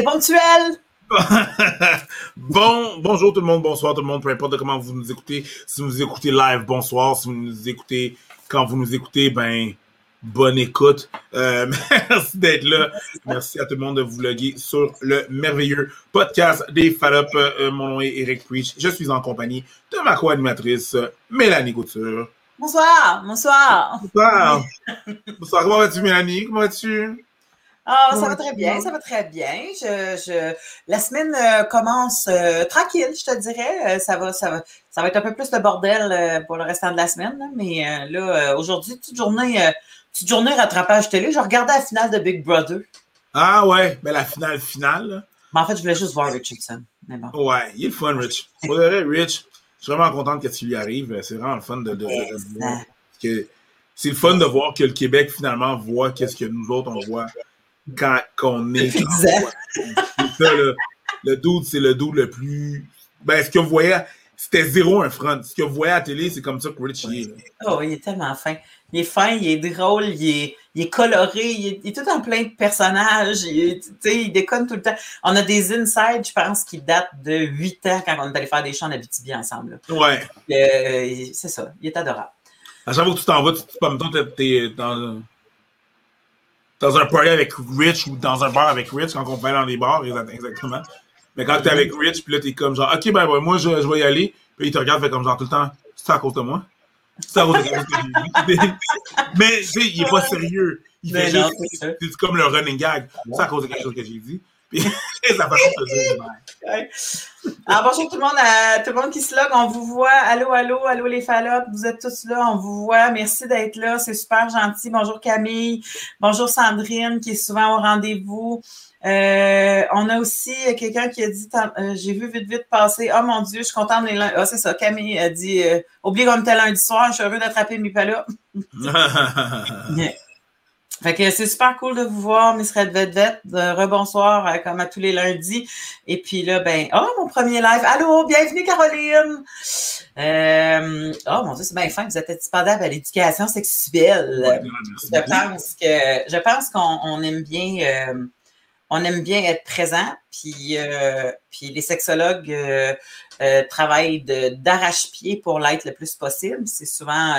est ponctuel. bon, bonjour tout le monde, bonsoir tout le monde, peu importe comment vous nous écoutez. Si vous nous écoutez live, bonsoir. Si vous nous écoutez quand vous nous écoutez, ben, bonne écoute. Euh, merci d'être là. Merci à tout le monde de vous loguer sur le merveilleux podcast des Fallop. Euh, mon nom est Eric Preach. Je suis en compagnie de ma co-animatrice, Mélanie Couture. Bonsoir, bonsoir. Bonsoir. bonsoir, comment vas-tu, Mélanie? Comment vas-tu? Ah, ça va très bien, ça va très bien. Je, je... La semaine euh, commence euh, tranquille, je te dirais. Euh, ça va, ça va, ça va être un peu plus de bordel pour le restant de la semaine, là. mais là, aujourd'hui, toute journée, petite journée rattrapage télé. Je regardais la finale de Big Brother. Ah ouais, mais la finale finale. Mais en fait, je voulais juste voir Richardson. Mais bon. Ouais, il est le fun, Rich. Pour Rich, je suis vraiment content de ce qui lui arrive. C'est vraiment le fun de, de, voir. C'est le fun de voir que le Québec finalement voit qu'est-ce que nous autres on voit quand on est. Exact. Ça, le, le dude, c'est le dude le plus. Ben, ce que vous voyez, c'était zéro un front. Ce que vous voyez à la télé, c'est comme ça que Rich est. Oh, il est tellement fin. Il est fin, il est drôle, il est, il est coloré, il est, tout en plein de personnages. Il, il déconne tout le temps. On a des insides, je pense, qui datent de 8 ans quand on est allé faire des chants d'Abitibi ensemble. Ouais. Euh, c'est ça. Il est adorable. À chaque fois que tu t'en vas, tu, tu, es dans, dans un party avec Rich ou dans un bar avec Rich quand on va dans les bars, exactement. Mais quand t'es avec Rich, puis là, t'es comme genre, OK, ben, moi, je, je, vais y aller. Puis il te regarde, fait comme genre tout le temps, c'est à cause de moi. C'est à cause de. Mais, tu sais, il est pas sérieux. Il fait juste, c'est comme le running gag. C'est à cause de quelque chose que j'ai dit. Puis, la façon de dire, Alors, bonjour tout le monde, à tout le monde qui se log. On vous voit. Allô, allô, allô les fallops. Vous êtes tous là. On vous voit. Merci d'être là. C'est super gentil. Bonjour Camille. Bonjour Sandrine qui est souvent au rendez-vous. Euh, on a aussi quelqu'un qui a dit euh, J'ai vu vite, vite passer. Oh mon Dieu, je suis contente de Ah, c'est ça. Camille a dit euh, Oubliez comme tel lundi soir, je suis heureux d'attraper mes palas. Fait que c'est super cool de vous voir, Miss Red Vet Rebonsoir, euh, comme à tous les lundis. Et puis là, ben, oh, mon premier live. Allô, bienvenue, Caroline. Euh, oh, mon Dieu, c'est bien fin. Vous êtes disponible à l'éducation sexuelle. je pense que, je pense qu'on aime bien, euh, on aime bien être présent. Puis, puis les sexologues travaillent d'arrache-pied pour l'être le plus possible. C'est souvent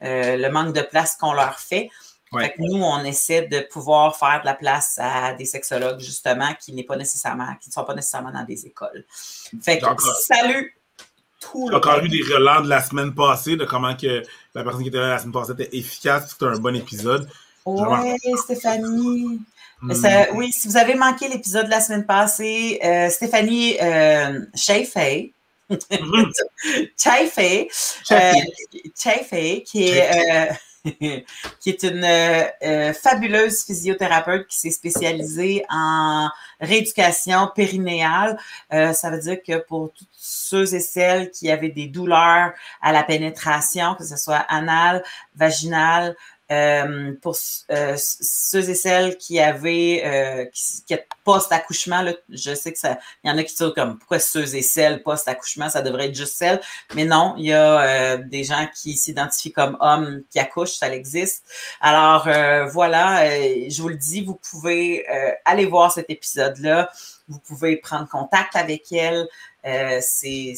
le manque de place qu'on leur fait nous, on essaie de pouvoir faire de la place à des sexologues, justement, qui n'est pas nécessairement, qui ne sont pas nécessairement dans des écoles. Fait que, salut tout le encore eu des relents de la semaine passée, de comment que la personne qui était là la semaine passée était efficace. C'était un bon épisode. Oui, Stéphanie. Hmm. oui, si vous avez manqué l'épisode de la semaine passée, euh, Stéphanie euh, Chaffey, hmm. Chaffey, euh, qui est qui est une euh, fabuleuse physiothérapeute qui s'est spécialisée en rééducation périnéale. Euh, ça veut dire que pour tous ceux et celles qui avaient des douleurs à la pénétration, que ce soit anale, vaginale, euh, pour euh, ceux et celles qui avaient euh, qui, qui post-accouchement, je sais que ça, il y en a qui disent comme pourquoi ceux et celles post-accouchement, ça devrait être juste celles? Mais non, il y a des gens qui s'identifient comme hommes qui accouchent, ça existe. Alors voilà, je vous le dis, vous pouvez aller voir cet épisode-là. Vous pouvez prendre contact avec elle. c'est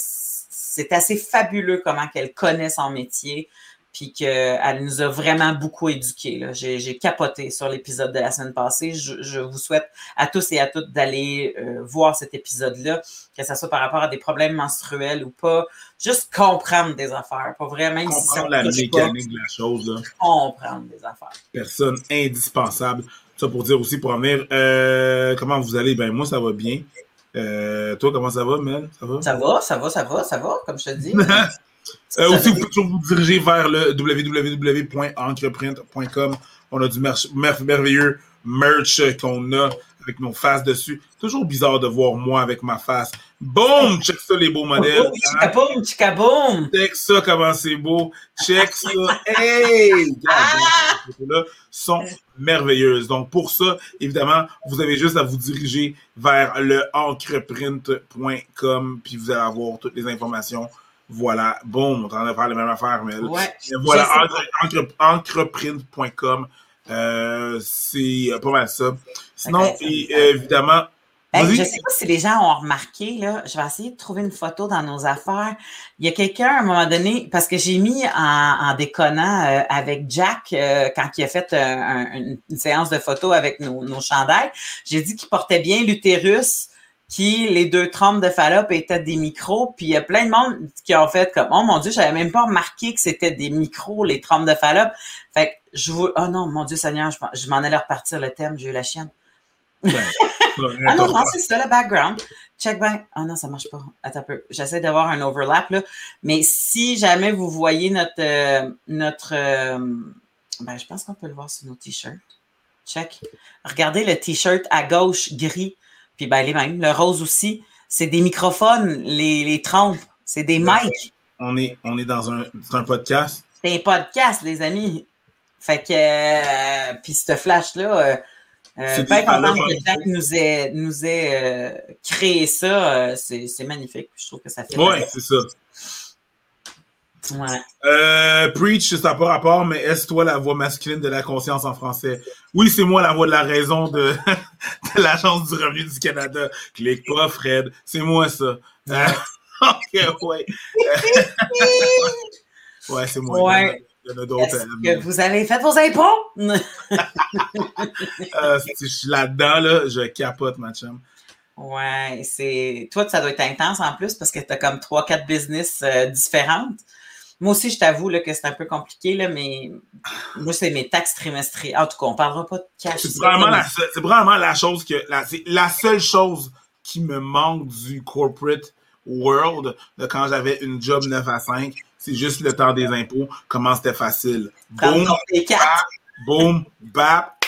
c'est assez fabuleux comment qu'elle connaît son métier puis qu'elle nous a vraiment beaucoup éduqués. J'ai capoté sur l'épisode de la semaine passée. Je, vous souhaite à tous et à toutes d'aller euh, voir cet épisode-là, que ce soit par rapport à des problèmes menstruels ou pas. Juste comprendre des affaires, pas vraiment... Comprendre la mécanique de la chose. Là. Comprendre des affaires. Personne indispensable. Ça pour dire aussi, pour en venir, euh, comment vous allez? Ben moi, ça va bien. Euh, toi, comment ça va, Mel? Ça va? Ça va, ça va, ça va, ça va, comme je te dis. Euh, aussi, vous pouvez toujours vous diriger vers le www.entreprint.com. On a du merveilleux merch qu'on a avec nos faces dessus. Toujours bizarre de voir moi avec ma face. Boom! Check ça, les beaux modèles. Oh, chicaboum, chicaboum! Check ça, comment c'est beau. Check ça. Hey! Ah! là sont merveilleuses. Donc, pour ça, évidemment, vous avez juste à vous diriger vers le encreprint.com puis vous allez avoir toutes les informations voilà, bon, on est en train de faire les mêmes affaires, mais voilà, encreprint.com, euh, c'est pas mal ça. Sinon, évidemment, je ne sais pas si les gens ont remarqué, là, je vais essayer de trouver une photo dans nos affaires. Il y a quelqu'un, à un moment donné, parce que j'ai mis en, déconnant euh, avec Jack, euh, quand il a fait une, séance de photos avec nos, nos chandails, j'ai dit qu'il portait bien l'utérus, qui les deux trompes de Fallope étaient des micros, puis il y a plein de monde qui ont fait comme Oh mon Dieu, j'avais même pas remarqué que c'était des micros, les trompes de Fallope. Fait que je vous. Oh non, mon Dieu Seigneur, je, m'en allais repartir le thème, j'ai eu la chienne ah non, non, c'est ça le background. Check back. Ah non, ça marche pas. Attends un peu. J'essaie d'avoir un overlap là. Mais si jamais vous voyez notre euh, notre euh, ben, je pense qu'on peut le voir sur nos t-shirts. Check. Regardez le t-shirt à gauche gris. Puis ben les mêmes. Le rose aussi. C'est des microphones, les, les trompes. C'est des mics. On est, on est dans un, un podcast. C'est un podcast, les amis. Fait que euh, puis ce flash-là, euh, bien content que Jack nous ait, nous ait euh, créé ça. Euh, c'est magnifique. Je trouve que ça fait. Oui, c'est ça. Ouais. Euh, Preach, ça n'a pas rapport, mais est-ce toi la voix masculine de la conscience en français? Oui, c'est moi la voix de la raison de, de l'Agence du revenu du Canada. Clique pas, Fred. C'est moi ça. ok, ouais. ouais, c'est moi. Ouais. Est-ce que vous avez fait vos impôts? euh, je suis là-dedans, là, je capote, ma chum. Ouais, c'est. Toi, ça doit être intense en plus parce que tu as comme trois, quatre business euh, différentes. Moi aussi, je t'avoue que c'est un peu compliqué, là, mais moi, c'est mes taxes trimestrielles. En tout cas, on ne parlera pas de cash. C'est vraiment, la, vraiment la chose que. La, la seule chose qui me manque du corporate world de quand j'avais une job 9 à 5 c'est juste le temps des impôts, comment c'était facile. Boum, bap, boum, bap,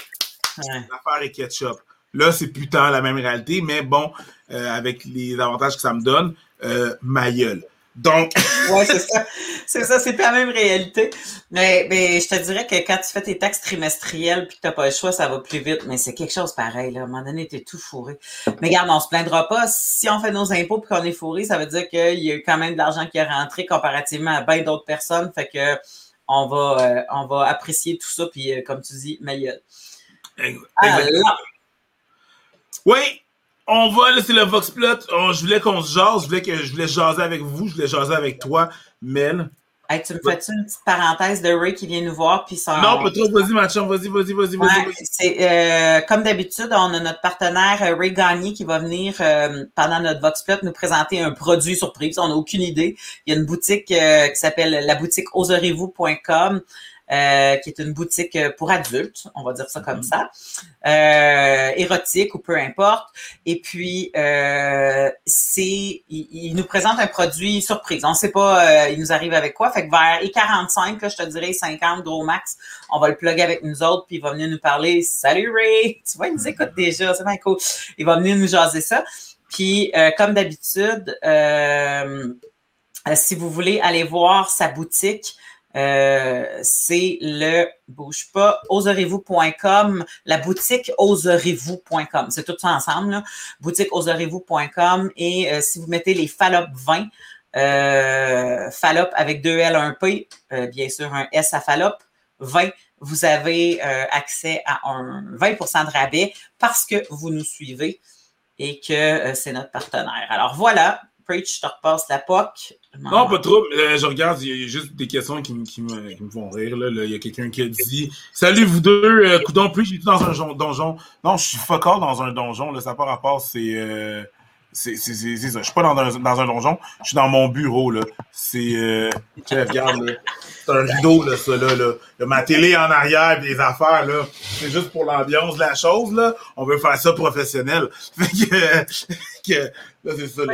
l'affaire est ketchup. Là, c'est putain la même réalité, mais bon, euh, avec les avantages que ça me donne, euh, ma gueule. Donc. ouais, c'est ça. C'est ça, c'est la même réalité. Mais, mais je te dirais que quand tu fais tes taxes trimestrielles puis que t'as pas le choix, ça va plus vite. Mais c'est quelque chose pareil, là. À un moment donné, t'es tout fourré. Mais regarde, on se plaindra pas. Si on fait nos impôts puis qu'on est fourré, ça veut dire qu'il y a eu quand même de l'argent qui est rentré comparativement à bien d'autres personnes. Fait que, on va, euh, on va apprécier tout ça puis, euh, comme tu dis, meilleur. Alors. Oui, on va, là, c'est le Vox Plot. je voulais qu'on se jase. Je voulais, que, je voulais jaser avec vous. Je voulais jaser avec toi, Mel. Hey, tu me fais-tu une petite parenthèse de Ray qui vient nous voir? Puis ça, non, pas trop. Vas-y, ma chum. Vas-y, vas-y, vas-y. c'est, euh, comme d'habitude, on a notre partenaire euh, Ray Gagné qui va venir euh, pendant notre Vox Plot nous présenter un produit surprise. On n'a aucune idée. Il y a une boutique qui s'appelle la boutique oserez-vous.com. Euh, qui est une boutique euh, pour adultes, on va dire ça comme ça, euh, érotique ou peu importe. Et puis, c'est, il, nous présente un produit surprise. On ne sait pas, il nous arrive avec quoi. Fait que vers et 45, là, je te dirais 50 gros max, on va le plugger avec nous autres, puis il va venir nous parler. Salut Ray, tu vois, il nous écoute déjà, c'est bien cool. Il va venir nous jaser ça. Puis, comme d'habitude, si vous voulez aller voir sa boutique, euh, c'est le bouge pas oserez-vous.com, la boutique oserez-vous.com. C'est tout ça ensemble, là. boutique oserez-vous.com et euh, si vous mettez les Fallop 20, euh, Fallop avec deux L, un P, euh, bien sûr un S à Fallop 20, vous avez accès à un 20% de rabais parce que vous nous suivez et que c'est notre partenaire. Alors voilà, Preach, je te repasse la POC. Non, pas trop. Euh, je regarde, il y a juste des questions qui, me, qui me, font rire. Là. Il y a quelqu'un qui a dit Salut vous deux, euh, coudon, Preach, j'étais dans un donjon. Non, je suis fuck dans un donjon. Là, ça n'a pas rapport, c'est. Euh, c'est ça. Je suis pas dans un, dans un donjon, je suis dans mon bureau. là. C'est. Euh, regarde, là. C'est un rideau, là, ça, là, là. ma télé en arrière, des affaires, là. C'est juste pour l'ambiance de la chose, là. On veut faire ça professionnel. Fait que, que là, c'est ça, là,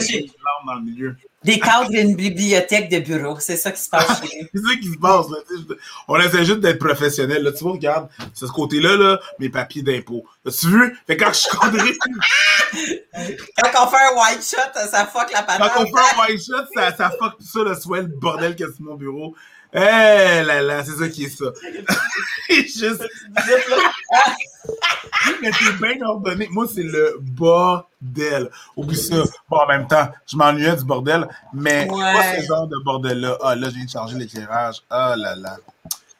dans le milieu. Des cadres d'une bibliothèque de bureau, c'est ça qui se passe. c'est ça qui se passe. Là. On essaie juste d'être professionnel. Là. Tu vois, regarde, c'est ce côté-là, là, mes papiers d'impôt. As-tu vu? Fait quand je suis condré... quand on fait un white shot, ça fuck la patate. Quand on fait un white shot, ça, ça fuck tout ça, le swell, le bordel a sur mon bureau. Eh là là, c'est ça qui est ça. Juste. Mais t'es bien ordonné. Moi, c'est le bordel. Oublie ça. Bon, en même temps, je m'ennuyais du bordel, mais pas ce genre de bordel-là. Ah, là, je viens de charger l'éclairage. Ah là là.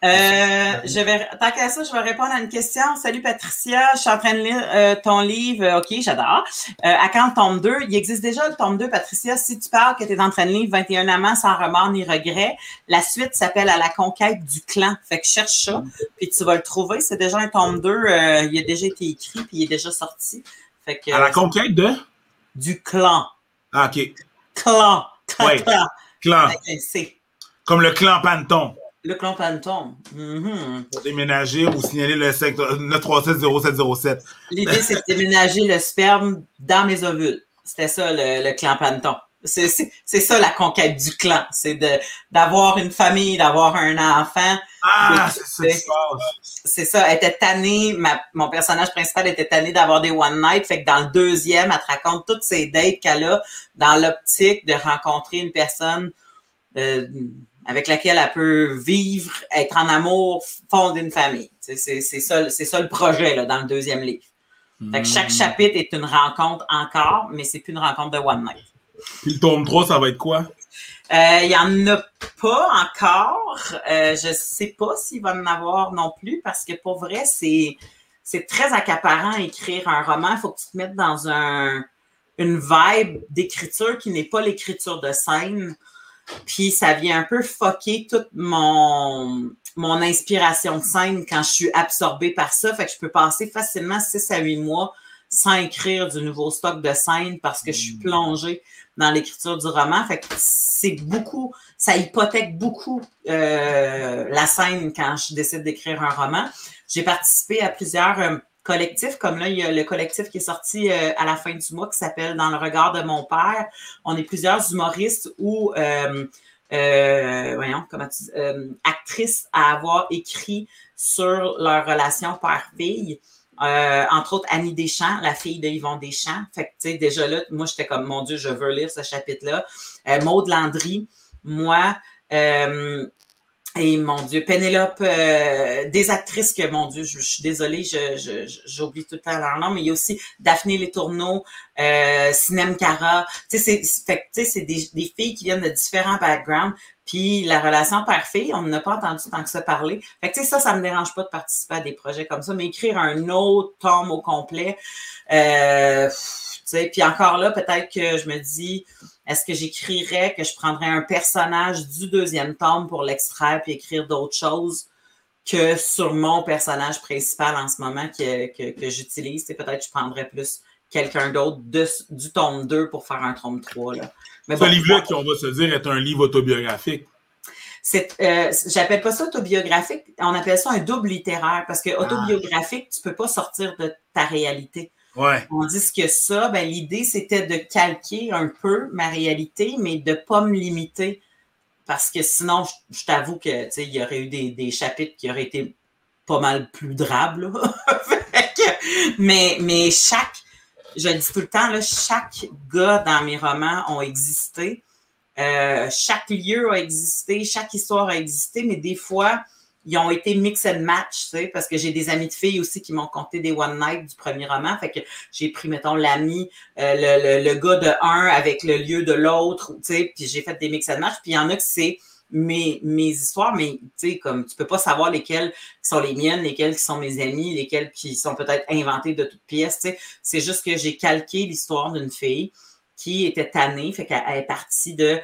Euh, je vais, tant qu'à ça, je vais répondre à une question. Salut Patricia, je suis en train de lire euh, ton livre. OK, j'adore. Euh, à quand le tome 2? Il existe déjà le tome 2, Patricia. Si tu parles que tu es en train de lire 21 amants sans remords ni regrets, la suite s'appelle À la conquête du clan. Fait que cherche ça, puis tu vas le trouver. C'est déjà un tome 2. il a déjà été écrit, puis il est déjà sorti. Fait que, à la conquête de? Du clan. Ah, OK. Clan. Clan. Clan. clan. Comme le clan Panton. Le clan Panton. Mm-hmm. Pour déménager ou signaler le 9370707. L'idée, c'est de déménager le sperme dans mes ovules. C'était ça, le, clan Panton. C'est ça la conquête du clan. C'est d'avoir une famille, d'avoir un enfant. Ah, c'est ça. C'est ça. Elle était tannée, mon personnage principal était tanné d'avoir des one night. Fait que dans le deuxième, elle te raconte toutes ces dates qu'elle a dans l'optique de rencontrer une personne euh, avec laquelle elle peut vivre, être en amour, fonder une famille. C'est ça, ça le projet là, dans le deuxième livre. Fait que chaque hmm. chapitre est une rencontre encore, mais c'est plus une rencontre de One Night. Puis le tome 3, ça va être quoi? Euh, il n'y en a pas encore. Euh, je sais pas s'il va en avoir non plus parce que pour vrai, c'est c'est très accaparant écrire un roman. Il faut que tu te mettes dans un, une vibe d'écriture qui n'est pas l'écriture de scène. Puis ça vient un peu foquer toute mon, mon inspiration de scène quand je suis absorbée par ça. Fait que je peux passer facilement 6 à 8 mois sans écrire du nouveau stock de scène parce que je suis mm. plongée dans l'écriture du roman. Fait que c'est beaucoup, ça hypothèque beaucoup euh, la scène quand je décide d'écrire un roman. J'ai participé à plusieurs euh, collectif, comme là, il y a le collectif qui est sorti euh, à la fin du mois qui s'appelle Dans le regard de mon père. On est plusieurs humoristes ou euh, euh, voyons, comment tu dis, actrices à avoir écrit sur leur relation père-fille. entre autres, Annie Deschamps, la fille de Yvon Deschamps. Fait que, tu sais, déjà là, moi, j'étais comme, mon Dieu, je veux lire ce chapitre-là. Maude Landry, moi, et mon Dieu, Pénélope, euh, des actrices que, mon Dieu, je, suis désolée, j'oublie tout le temps leur mais il y a aussi Daphné Les Tourneaux, euh, Sinem Cara. Tu sais, c'est des, des filles qui viennent de différents backgrounds. Puis la relation père-fille, on n'a pas entendu tant que ça parler. Fait que, tu sais, ça, ça me dérange pas de participer à des projets comme ça, mais écrire un autre tome au complet, euh, tu sais, puis encore là, peut-être que je me dis, est-ce que j'écrirais que je prendrais un personnage du deuxième tome pour l'extraire puis écrire d'autres choses que sur mon personnage principal en ce moment que, que, j'utilise? Peut-être que je prendrais plus quelqu'un d'autre du tome 2 pour faire un tome 3. Là. Mais Ce livre-là, qui on va se dire, est un livre autobiographique. C'est, euh, j'appelle pas ça autobiographique, on appelle ça un double littéraire parce que ah. autobiographique, tu peux pas sortir de ta réalité. Ouais. Tandis que ça, ben, l'idée, c'était de calquer un peu ma réalité, mais de ne pas me limiter. Parce que sinon, je, t'avoue que il y aurait eu des, chapitres qui auraient été pas mal plus drables. mais, mais chaque, je le dis tout le temps, chaque gars dans mes romans ont existé. Euh, chaque lieu a existé, chaque histoire a existé, mais des fois, ils ont été mix and match, tu sais, parce que j'ai des amis de filles aussi qui m'ont compté des one night du premier roman. Fait que j'ai pris, mettons, l'ami, euh, le, le, gars de un avec le lieu de l'autre, tu sais, puis j'ai fait des mix and match. Puis il y en a que c'est mes, mes histoires, mais tu sais, comme tu peux pas savoir lesquelles sont les miennes, lesquelles qui sont mes amis, lesquelles qui sont peut-être inventées de toutes pièces, tu sais. C'est juste que j'ai calqué l'histoire d'une fille qui était tannée, fait qu'elle est partie de,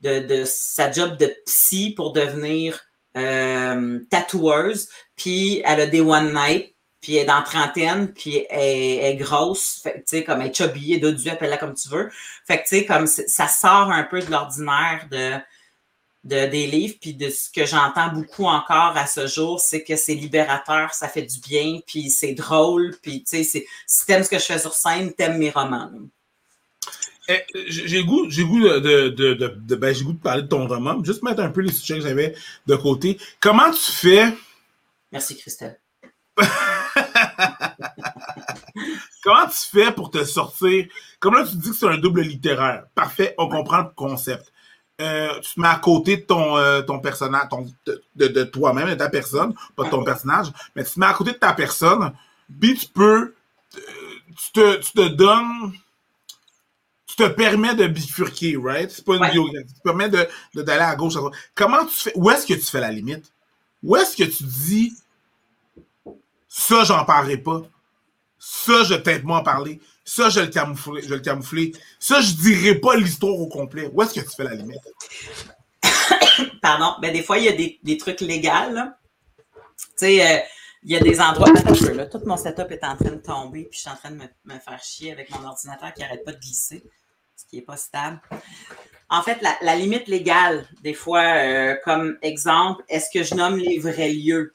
de, de sa job de psy pour devenir euh, tatoueuse, puis elle a des one night, puis elle est dans trentaine, puis elle, est grosse, tu sais, comme elle est chubby, elle appelle-la comme tu veux. Fait que, tu sais, comme ça sort un peu de l'ordinaire de, des livres, puis de ce que j'entends beaucoup encore à ce jour, c'est que c'est libérateur, ça fait du bien, puis c'est drôle, puis, tu sais, si t'aimes ce que je fais sur scène, t'aimes mes romans. Eh, j'ai goût, j'ai goût de, de, de, de ben, j'ai goût de parler de ton roman. Juste mettre un peu les sujets que j'avais de côté. Comment tu fais? Merci, Christelle. Comment tu fais pour te sortir? Comme là, tu dis que c'est un double littéraire. Parfait, on comprend le concept. Euh, tu te mets à côté de ton, euh, ton personnage, ton, de, de, toi-même, de ta personne, pas de ton personnage, mais tu te mets à côté de ta personne, puis tu peux, euh, tu te, tu te donnes te permet de bifurquer, right? C'est pas une biographie. Tu te permets d'aller de, à gauche, à droite. Comment tu fais, où est-ce que tu fais la limite? où est-ce que tu dis ça, j'en parlerai pas. Ça, je peut-être moins en parler. Ça, je le camoufler. Je le camoufler. Ça, je dirai pas l'histoire au complet. Où est-ce que tu fais la limite? Pardon. Ben, des fois, il y a des, des trucs légaux. Tu sais, euh, il y a des endroits. Attends là. Tout mon setup est en train de tomber, puis je suis en train de me, me faire chier avec mon ordinateur qui n'arrête pas de glisser, ce qui n'est pas stable. En fait, la, la limite légale, des fois, euh, comme exemple, est-ce que je nomme les vrais lieux?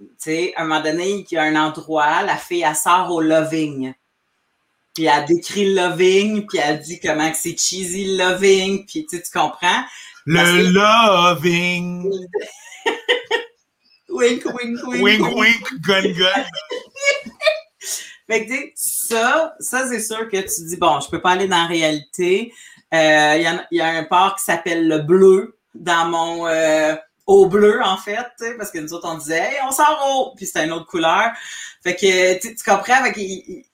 Tu sais, à un moment donné, il y a un endroit, la fille, elle sort au loving. Puis elle décrit le loving, puis elle dit comment que c'est cheesy le loving, puis tu, sais, tu comprends? Le que... loving. wink, wink, wink. Wink, wink, gun, gun. fait que, tu sais, ça, ça, c'est sûr que tu dis, bon, je peux pas aller dans la réalité. Euh, Il y, a un parc qui s'appelle le Bleu dans mon euh, au bleu, en fait, parce que nous autres, on disait, hey, on sort au, puis c'était une autre couleur. Fait que, tu comprends, fait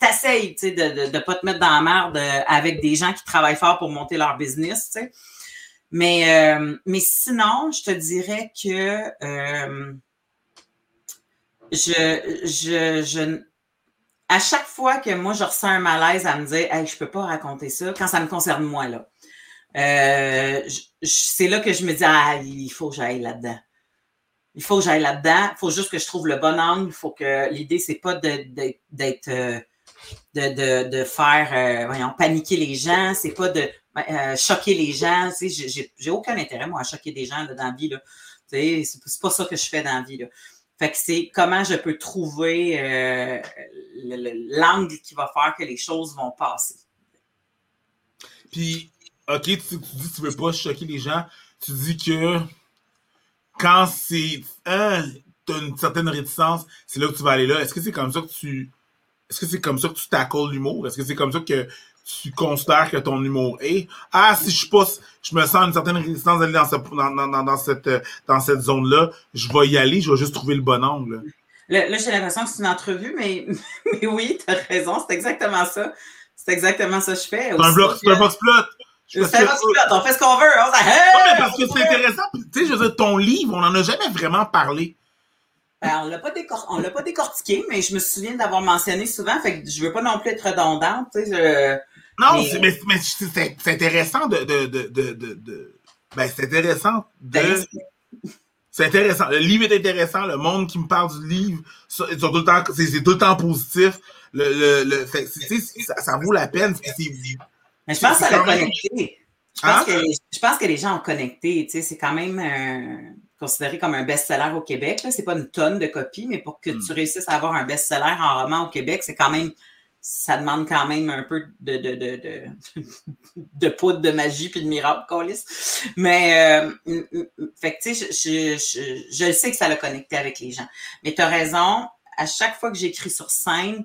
t'essayes, de, de, de, pas te mettre dans la merde avec des gens qui travaillent fort pour monter leur business. Mais, euh, mais sinon, je te dirais que euh, je, je, je, à chaque fois que moi, je ressens un malaise à me dire, hey, je peux pas raconter ça, quand ça me concerne moi, là. Euh, c'est là que je me dis, ah, il faut que j'aille là-dedans. Il faut que j'aille là-dedans. Il faut juste que je trouve le bon angle. Il faut que l'idée, c'est pas d'être euh, de, faire euh, voyons, paniquer les gens, c'est pas de choquer les gens. J'ai aucun intérêt, moi, à choquer des gens là, dans la vie. Là. Tu c'est pas ça que je fais dans la vie. Là. Fait que c'est comment je peux trouver euh, l'angle qui va faire que les choses vont passer. Puis, OK, tu, dis que tu veux pas choquer les gens. Tu dis que quand c'est. Hein, tu as une certaine réticence, c'est là que tu vas aller là. Est-ce que c'est comme ça que tu. Est-ce que c'est comme ça que tu tackles l'humour? Est-ce que c'est comme ça que tu considères que ton humour est? Ah, si je passe, je me sens une certaine résistance d'aller dans, ce, dans, dans, dans, cette, dans cette zone-là, je vais y aller, je vais juste trouver le bon angle. Là, là j'ai l'impression que c'est une entrevue, mais, mais oui, tu as raison, c'est exactement ça. C'est exactement ça que je fais. C'est un bloc, c'est un box plot. C'est un box plot, on fait ce qu'on veut. On dit, hey, non, mais parce que c'est intéressant. Tu sais, je veux dire, ton livre, on n'en a jamais vraiment parlé. Ben, on l'a pas on l'a pas décortiqué, mais je me souviens d'avoir mentionné souvent, fait que je veux pas non plus être redondante, tu sais, je... Non, mais, mais, mais c'est intéressant de, de, de, de, de... Ben, c'est intéressant de... C'est intéressant. Le livre est intéressant. Le monde qui me parle du livre, c'est tout le temps, c'est tout le temps positif. Le, le, le fait, ça, ça vaut la peine. Mais je pense que ça l'a connecté. Je pense, hein? que, je pense que les gens ont connecté. Tu sais, c'est quand même considéré comme un best-seller au Québec. Ce n'est pas une tonne de copies, mais pour que mm. tu réussisses à avoir un best-seller en roman au Québec, c'est quand même ça demande quand même un peu de, de, de, de, de poudre de magie puis de miracle, Colis. Mais, euh, fait que, tu sais, je, je, je, je, sais que ça l'a connecté avec les gens. Mais tu as raison, à chaque fois que j'écris sur scène,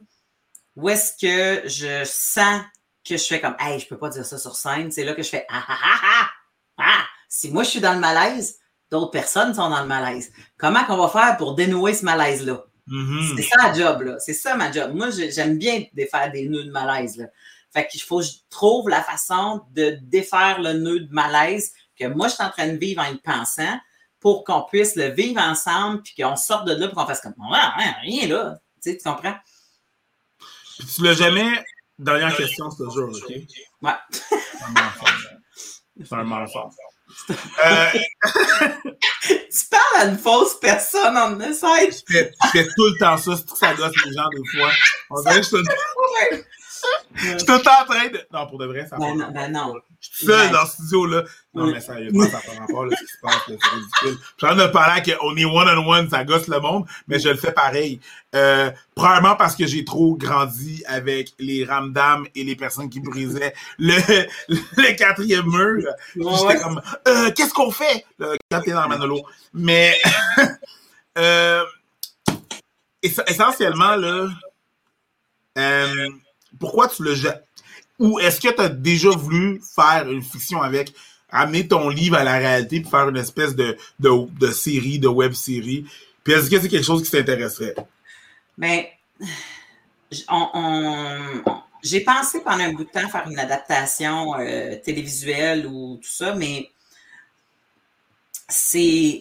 où est-ce que je sens que je fais comme, hey, je peux pas dire ça sur scène, c'est là que je fais, ah, ah, ah, ah, ah, si moi je suis dans le malaise, d'autres personnes sont dans le malaise. Comment qu'on va faire pour dénouer ce malaise-là? Mm-hmm. C'est ça la job, là. C'est ça ma job. Moi, j'aime bien défaire des nœuds de malaise, là. Fait qu'il faut que je trouve la façon de défaire le nœud de malaise que moi, je suis en train de vivre en y pensant pour qu'on puisse le vivre ensemble puis qu'on sorte de là pour qu'on fasse comme, ouais, rien là. Tu sais, tu comprends? Puis tu l'as jamais? Dernière question, ce jour, OK? Ouais. C'est un. Euh... tu parles à une fausse personne en message. Je fais, je fais tout le temps ça, c'est tout ça gosse les gens des fois. On dirait que je suis tout le temps en train de. Non, pour de vrai, ça ben non, ben non. Je suis seul dans ce studio-là. Non, mais sérieusement, ça pas rapport, là, ce qui se passe, c'est ridicule. Je suis en train de parler qu'on est one-on-one, ça gosse le monde, mais je le fais pareil. Euh, premièrement parce que j'ai trop grandi avec les ramdams et les personnes qui brisaient le, le quatrième mur. Ouais, J'étais ouais. comme, euh, qu'est-ce qu'on fait? Là, quand t'es dans le Manolo. Mais, euh, essentiellement, là, euh, pourquoi tu le jettes? Ou est-ce que tu as déjà voulu faire une fiction avec, amener ton livre à la réalité pour faire une espèce de, de, série, de web série? Puis est-ce que c'est quelque chose qui t'intéresserait? Ben, j'ai pensé pendant un bout de temps faire une adaptation euh, télévisuelle ou tout ça, mais c'est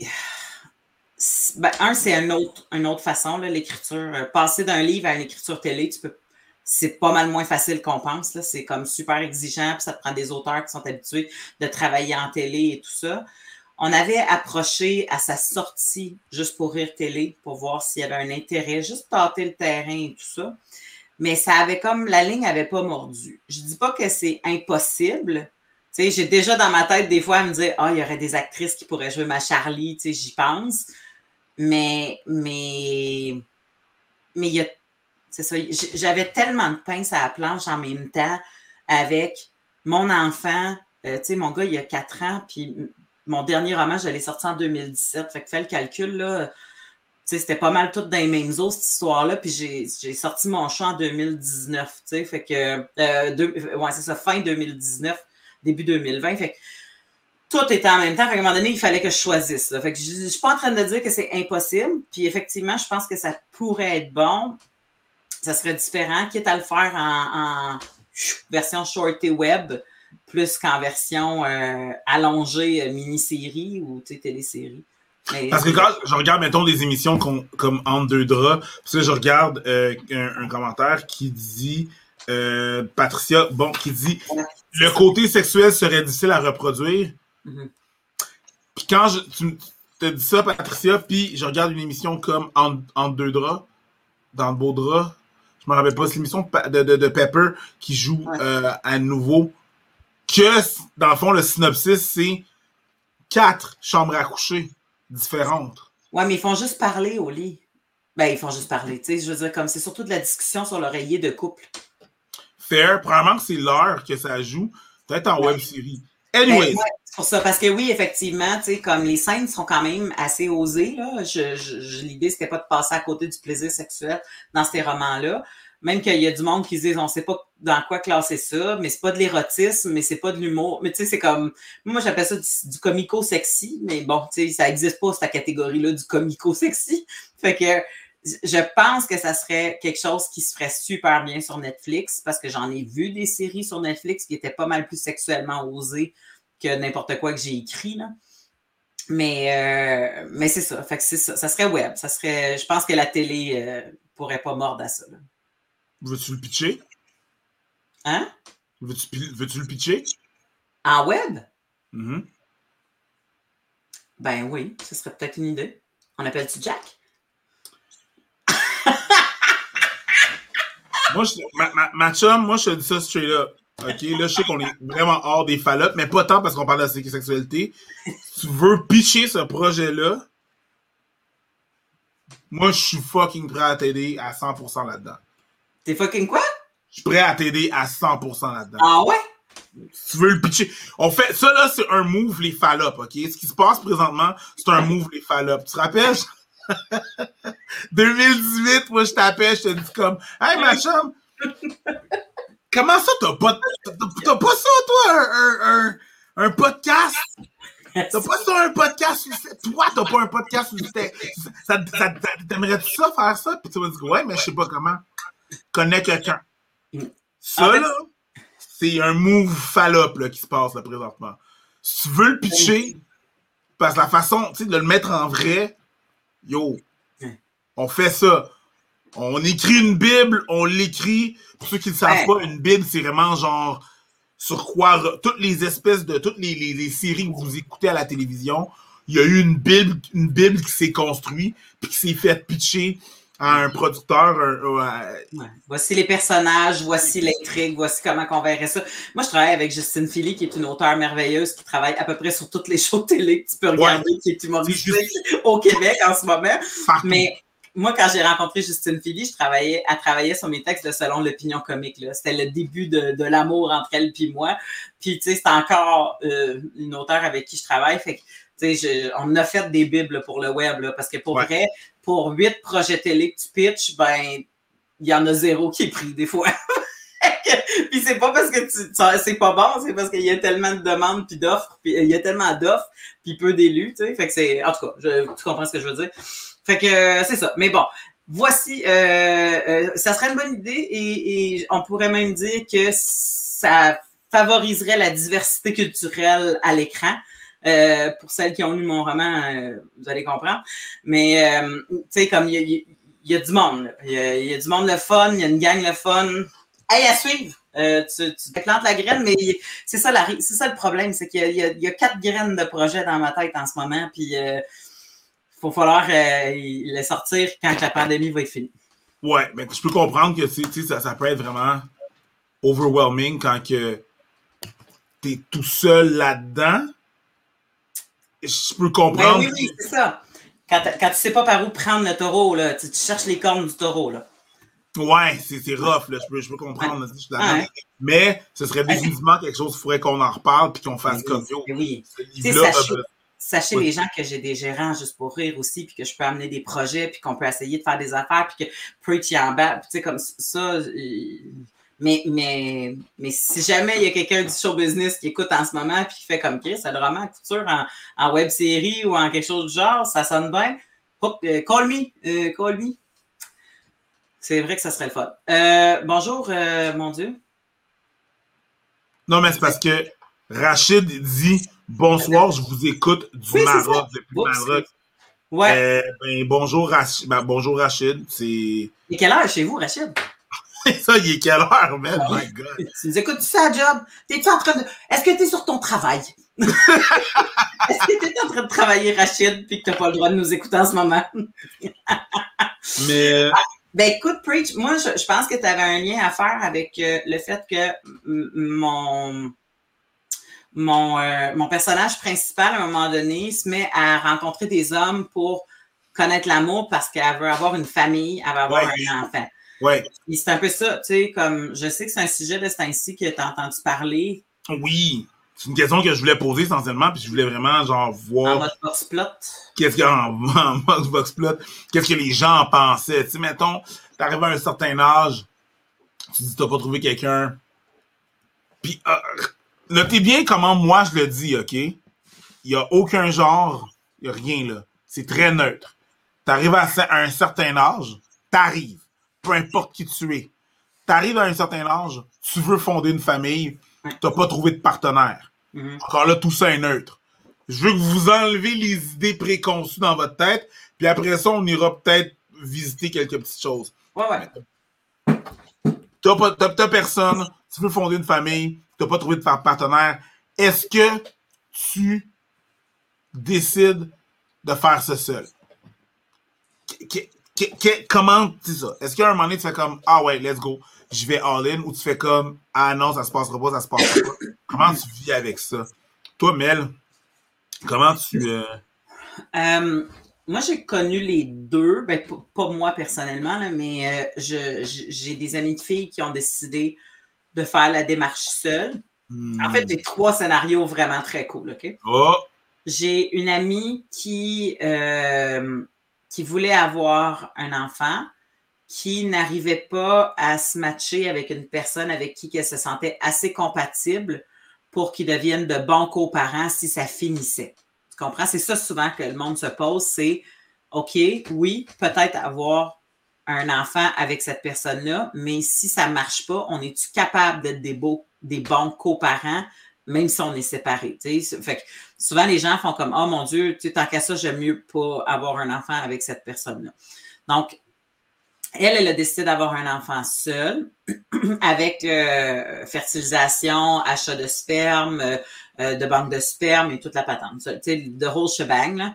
ben, un, c'est un autre, une autre façon, l'écriture. Euh, passer d'un livre à une écriture télé, tu peux c'est pas mal moins facile qu'on pense. C'est comme super exigeant, puis ça te prend des auteurs qui sont habitués de travailler en télé et tout ça. On avait approché à sa sortie juste pour rire télé, pour voir s'il y avait un intérêt, juste tâter le terrain et tout ça. Mais ça avait comme, la ligne n'avait pas mordu. Je dis pas que c'est impossible. J'ai déjà dans ma tête des fois à me dire, ah, il y aurait des actrices qui pourraient jouer ma Charlie, j'y pense. Mais, mais, mais il y a c'est ça. J'avais tellement de pinces à la planche en même temps avec mon enfant. Euh, tu sais, mon gars, il a 4 ans, puis mon dernier roman, je l'ai sorti en 2017. Fait que fais le calcul, là. C'était pas mal tout dans les mêmes eaux, cette histoire-là. Puis j'ai sorti mon chat en 2019. Tu fait que. Euh, ouais, c'est ça, fin 2019, début 2020. Fait que tout était en même temps. Fait qu'à un moment donné, il fallait que je choisisse. Fait que je, je suis pas en train de dire que c'est impossible. Puis effectivement, je pense que ça pourrait être bon ça serait différent, quitte à le faire en, version shorty web plus qu'en version euh, allongée euh, mini-série ou télésérie. Parce que quand je regarde, mettons, des émissions comme Entre deux draps, puis je regarde euh, un, commentaire qui dit Patricia, bon, qui dit le côté sexuel serait difficile à reproduire. Mm-hmm. Puis quand je, tu te dis ça, Patricia, puis je regarde une émission comme Entre, deux draps, dans le beau drap, je me rappelle pas, c'est l'émission de, de, de, Pepper qui joue euh, à nouveau. Que, dans le fond, le synopsis, c'est quatre chambres à coucher différentes. Ouais, mais ils font juste parler au lit. Ben, ils font juste parler, tu sais. Je veux dire, comme c'est surtout de la discussion sur l'oreiller de couple. Fair. Probablement que c'est l'heure que ça joue. Peut-être en web série. Anyways. Ben, c'est pour ça, parce que oui, effectivement, tu sais, comme les scènes sont quand même assez osées, là. Je, je, L'idée, c'était pas de passer à côté du plaisir sexuel dans ces romans-là. Même qu'il y a du monde qui disent, on sait pas dans quoi classer ça, mais c'est pas de l'érotisme, mais c'est pas de l'humour. Mais tu sais, c'est comme, moi, j'appelle ça du, comico-sexy, mais bon, tu sais, ça existe pas, cette catégorie-là du comico-sexy. Fait que, je pense que ça serait quelque chose qui se ferait super bien sur Netflix parce que j'en ai vu des séries sur Netflix qui étaient pas mal plus sexuellement osées que n'importe quoi que j'ai écrit. Là. Mais, euh, mais c'est ça. Fait que c'est ça. Ça serait web. Ça serait. Je pense que la télé euh, pourrait pas mordre à ça. Veux-tu le pitcher? Hein? Veux-tu, veux-tu le pitcher? En web? Mm-hmm. Ben oui, ce serait peut-être une idée. On appelle-tu Jack? Moi, je, ma, ma, ma chum, moi, je te dis ça straight up. OK, là, je sais qu'on est vraiment hors des fallops, mais pas tant parce qu'on parle de la sexualité. tu veux pitcher ce projet-là, moi, je suis fucking prêt à t'aider à 100% là-dedans. T'es fucking quoi? Je suis prêt à t'aider à 100% là-dedans. Ah ouais? tu veux le pitcher? On fait, ça là, c'est un move les fallops, OK? Ce qui se passe présentement, c'est un move les fallops. Tu te rappelles? 2018, moi, je t'appelle, je te dis comme, hey, ma chum, comment ça, t'as pas, t'as pas ça, toi, un, un, un podcast? T'as pas ça un podcast Toi, t'as pas un podcast ça, ça, T'aimerais-tu ça faire ça? Puis tu vas dire, ouais, mais je sais pas comment. Connais quelqu'un. Ça, là, c'est un move fallop là, qui se passe là, présentement. Si tu veux le pitcher, parce que la façon de le mettre en vrai, yo, on fait ça. On écrit une Bible, on l'écrit. Pour ceux qui ne savent pas, une Bible, c'est vraiment genre sur quoi toutes les espèces de toutes les, les, séries que vous écoutez à la télévision, il y a eu une Bible, une Bible qui s'est construite puis qui s'est fait pitcher à un producteur. Voici les personnages, voici l'intrigue, voici comment on verrait ça. Moi, je travaille avec Justine Philly, qui est une auteure merveilleuse, qui travaille à peu près sur toutes les shows télé que tu peux regarder, qui est humoristique au Québec en ce moment. Mais moi, quand j'ai rencontré Justine Philly, je travaillais, elle travaillait sur mes textes de Selon l'opinion comique. C'était le début de, de l'amour entre elle et moi. Puis, tu sais, c'est encore euh, une auteure avec qui je travaille. Fait que, on a fait des bibles pour le web, là, parce que pour vrai, pour huit projets télé que tu pitches, ben, il y en a zéro qui est pris des fois. puis c'est pas parce que tu, c'est pas bon, c'est parce qu'il y a tellement de demandes puis d'offres, puis il y a tellement d'offres puis peu d'élus, tu sais. Fait que c'est, en tout cas, je, tu comprends ce que je veux dire. Fait que euh, c'est ça. Mais bon, voici, euh, euh, ça serait une bonne idée et, et, on pourrait même dire que ça favoriserait la diversité culturelle à l'écran Euh, pour celles qui ont lu mon roman, euh, vous allez comprendre. Mais, euh, tu sais, comme il y, a du monde. Il y, a du monde le fun, il y a une gang le fun. Hey, à suivre! tu, tu plantes la graine, mais c'est ça, le problème, c'est qu'il y, y, a quatre graines de projet dans ma tête en ce moment, puis il va falloir les sortir quand la pandémie va être finie. Ouais, mais je peux comprendre que ça, ça peut être vraiment overwhelming quand que t'es tout seul là-dedans. Je peux comprendre. Ben oui, oui, c'est ça. Quand, quand tu sais pas par où prendre le taureau, là, tu, cherches les cornes du taureau. Là. Ouais, c'est rough, là. Je, peux, je peux comprendre. Mais ce serait définitivement quelque chose qu'il faudrait qu'on en reparle puis qu'on fasse comme yo. Oui. Sachez, sachez les gens que j'ai des gérants juste pour rire aussi, puis que je peux amener des projets, puis qu'on peut essayer de faire des affaires, puis que Preach en bas, tu sais, comme ça. Mais, mais, mais si jamais il y a quelqu'un du show business qui écoute en ce moment puis qui fait comme Chris, le roman couture en, en web série ou en quelque chose du genre, ça sonne bien. Euh, call me, euh, call me. C'est vrai que ça serait le fun. Euh, bonjour, mon Dieu. Non, mais c'est parce que Rachid dit Bonsoir, je vous écoute du Maroc, depuis Maroc. Ouais. ben, bonjour, Rachid. Ben, bonjour, Rachid. C'est. Et quelle heure chez vous, Rachid? Ça, il est quelle heure, man? Oh my God. Tu nous écoutes ça, job? T'es-tu en train de. Est-ce que t'es sur ton travail? Est-ce que t'es en train de travailler, Rachid, puis que t'as pas le droit de nous écouter en ce moment? Mais. Euh, ah, ben écoute, Preach, moi, je, pense que tu avais un lien à faire avec euh, le fait que mon. Mon, euh, mon personnage principal, à un moment donné, se met à rencontrer des hommes pour connaître l'amour parce qu'elle veut avoir une famille, elle veut avoir un enfant. Ouais. C'est un peu ça, tu sais, comme je sais que c'est un sujet de ce ainsi que tu as entendu parler. Oui. C'est une question que je voulais poser essentiellement, puis je voulais vraiment genre voir. En mode boxplot. Qu'est-ce qu'il en, en mode boxplot? Qu'est-ce que les gens en pensaient? Tu sais, mettons, t'arrives à un certain âge, tu dis t'as pas trouvé quelqu'un. Puis euh, notez bien comment moi je le dis, OK? Il y a aucun genre, il y a rien là. C'est très neutre. T'arrives à un certain âge, t'arrives peu importe qui tu es. Tu arrives à un certain âge, tu veux fonder une famille, tu n'as pas trouvé de partenaire. Mm-hmm. Encore là, tout ça est neutre. Je veux que vous enlevez les idées préconçues dans votre tête, puis après ça, on ira peut-être visiter quelques petites choses. Ouais, ouais. Tu n'as personne, tu veux fonder une famille, tu n'as pas trouvé de partenaire. Est-ce que tu décides de faire ça seul? Comment tu ça? Est-ce qu'à un moment donné, tu fais comme Ah ouais, let's go, je vais all-in ou tu fais comme Ah non, ça se passera pas, ça se passera pas? comment tu vis avec ça? Toi, Mel, comment tu. Euh, euh, moi, j'ai connu les deux, ben, pas moi personnellement, mais euh, j'ai des amis de filles qui ont décidé de faire la démarche seule. En fait, hmm. j'ai trois scénarios vraiment très cool, OK? Oh! J'ai une amie qui qui voulait avoir un enfant, qui n'arrivait pas à se matcher avec une personne avec qui elle se sentait assez compatible pour qu'ils deviennent de bons coparents si ça finissait. Tu comprends? C'est ça souvent que le monde se pose, c'est OK, oui, peut-être avoir un enfant avec cette personne-là, mais si ça ne marche pas, on est-tu capable d'être des, des bons coparents même si on est séparés. Fait que souvent, les gens font comme Oh mon Dieu, tant qu'à ça, j'aime mieux pas avoir un enfant avec cette personne-là. Donc, elle, elle a décidé d'avoir un enfant seul avec euh, fertilisation, achat de sperme, euh, de banque de sperme et toute la patente. The whole shebang. Là.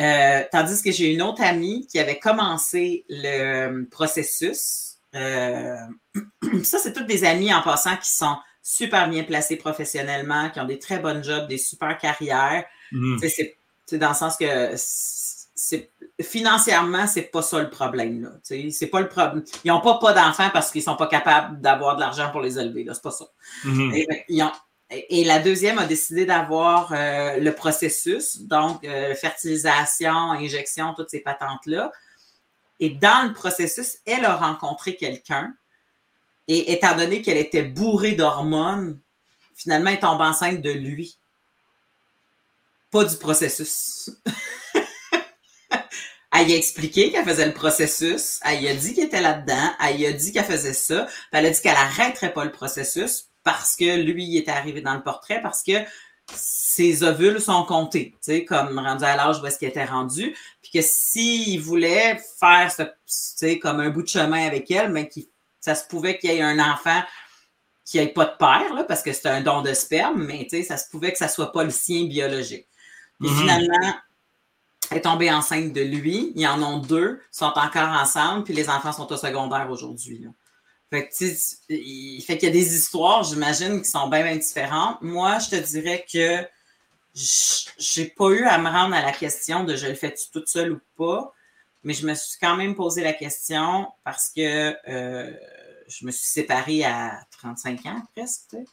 Euh, tandis que j'ai une autre amie qui avait commencé le processus. ça, c'est toutes des amis en passant qui sont super bien placés professionnellement, qui ont des très bonnes jobs, des super carrières. Mm. C'est dans le sens que c'est financièrement, c'est pas ça le problème. C'est pas le problème. Ils n'ont pas pas d'enfants parce qu'ils sont pas capables d'avoir de l'argent pour les élever. C'est pas ça. Mm-hmm. et, la deuxième a décidé d'avoir euh, le processus, donc euh, fertilisation, injection, toutes ces patentes-là. Et dans le processus, elle a rencontré quelqu'un et étant donné qu'elle était bourrée d'hormones, finalement, elle tombe enceinte de lui. Pas du processus. elle a expliqué qu'elle faisait le processus. Elle a dit qu'elle était là-dedans. Elle a dit qu'elle faisait ça. elle a dit qu'elle arrêterait pas le processus parce que lui il était arrivé dans le portrait, parce que ses ovules sont comptés, tu sais, comme rendu à l'âge où est-ce qu'il était rendu, puis que s'il voulait faire ce, comme un bout de chemin avec elle, mais qui, ça se pouvait qu'il y ait un enfant qui n'ait pas de père, là, parce que c'est un don de sperme, mais ça se pouvait que ça soit pas le sien biologique. Puis Mhm. finalement, elle est tombée enceinte de lui. Ils en ont deux, sont encore ensemble, puis les enfants sont au secondaire aujourd'hui. Fait que, tu sais, il fait qu'il y a des histoires, j'imagine, qui sont bien, bien différentes. Moi, je te dirais que j'ai pas eu à me rendre à la question de je le fais-tu toute seule ou pas, mais je me suis quand même posé la question parce que euh, je me suis séparée à 35 ans presque, tu sais.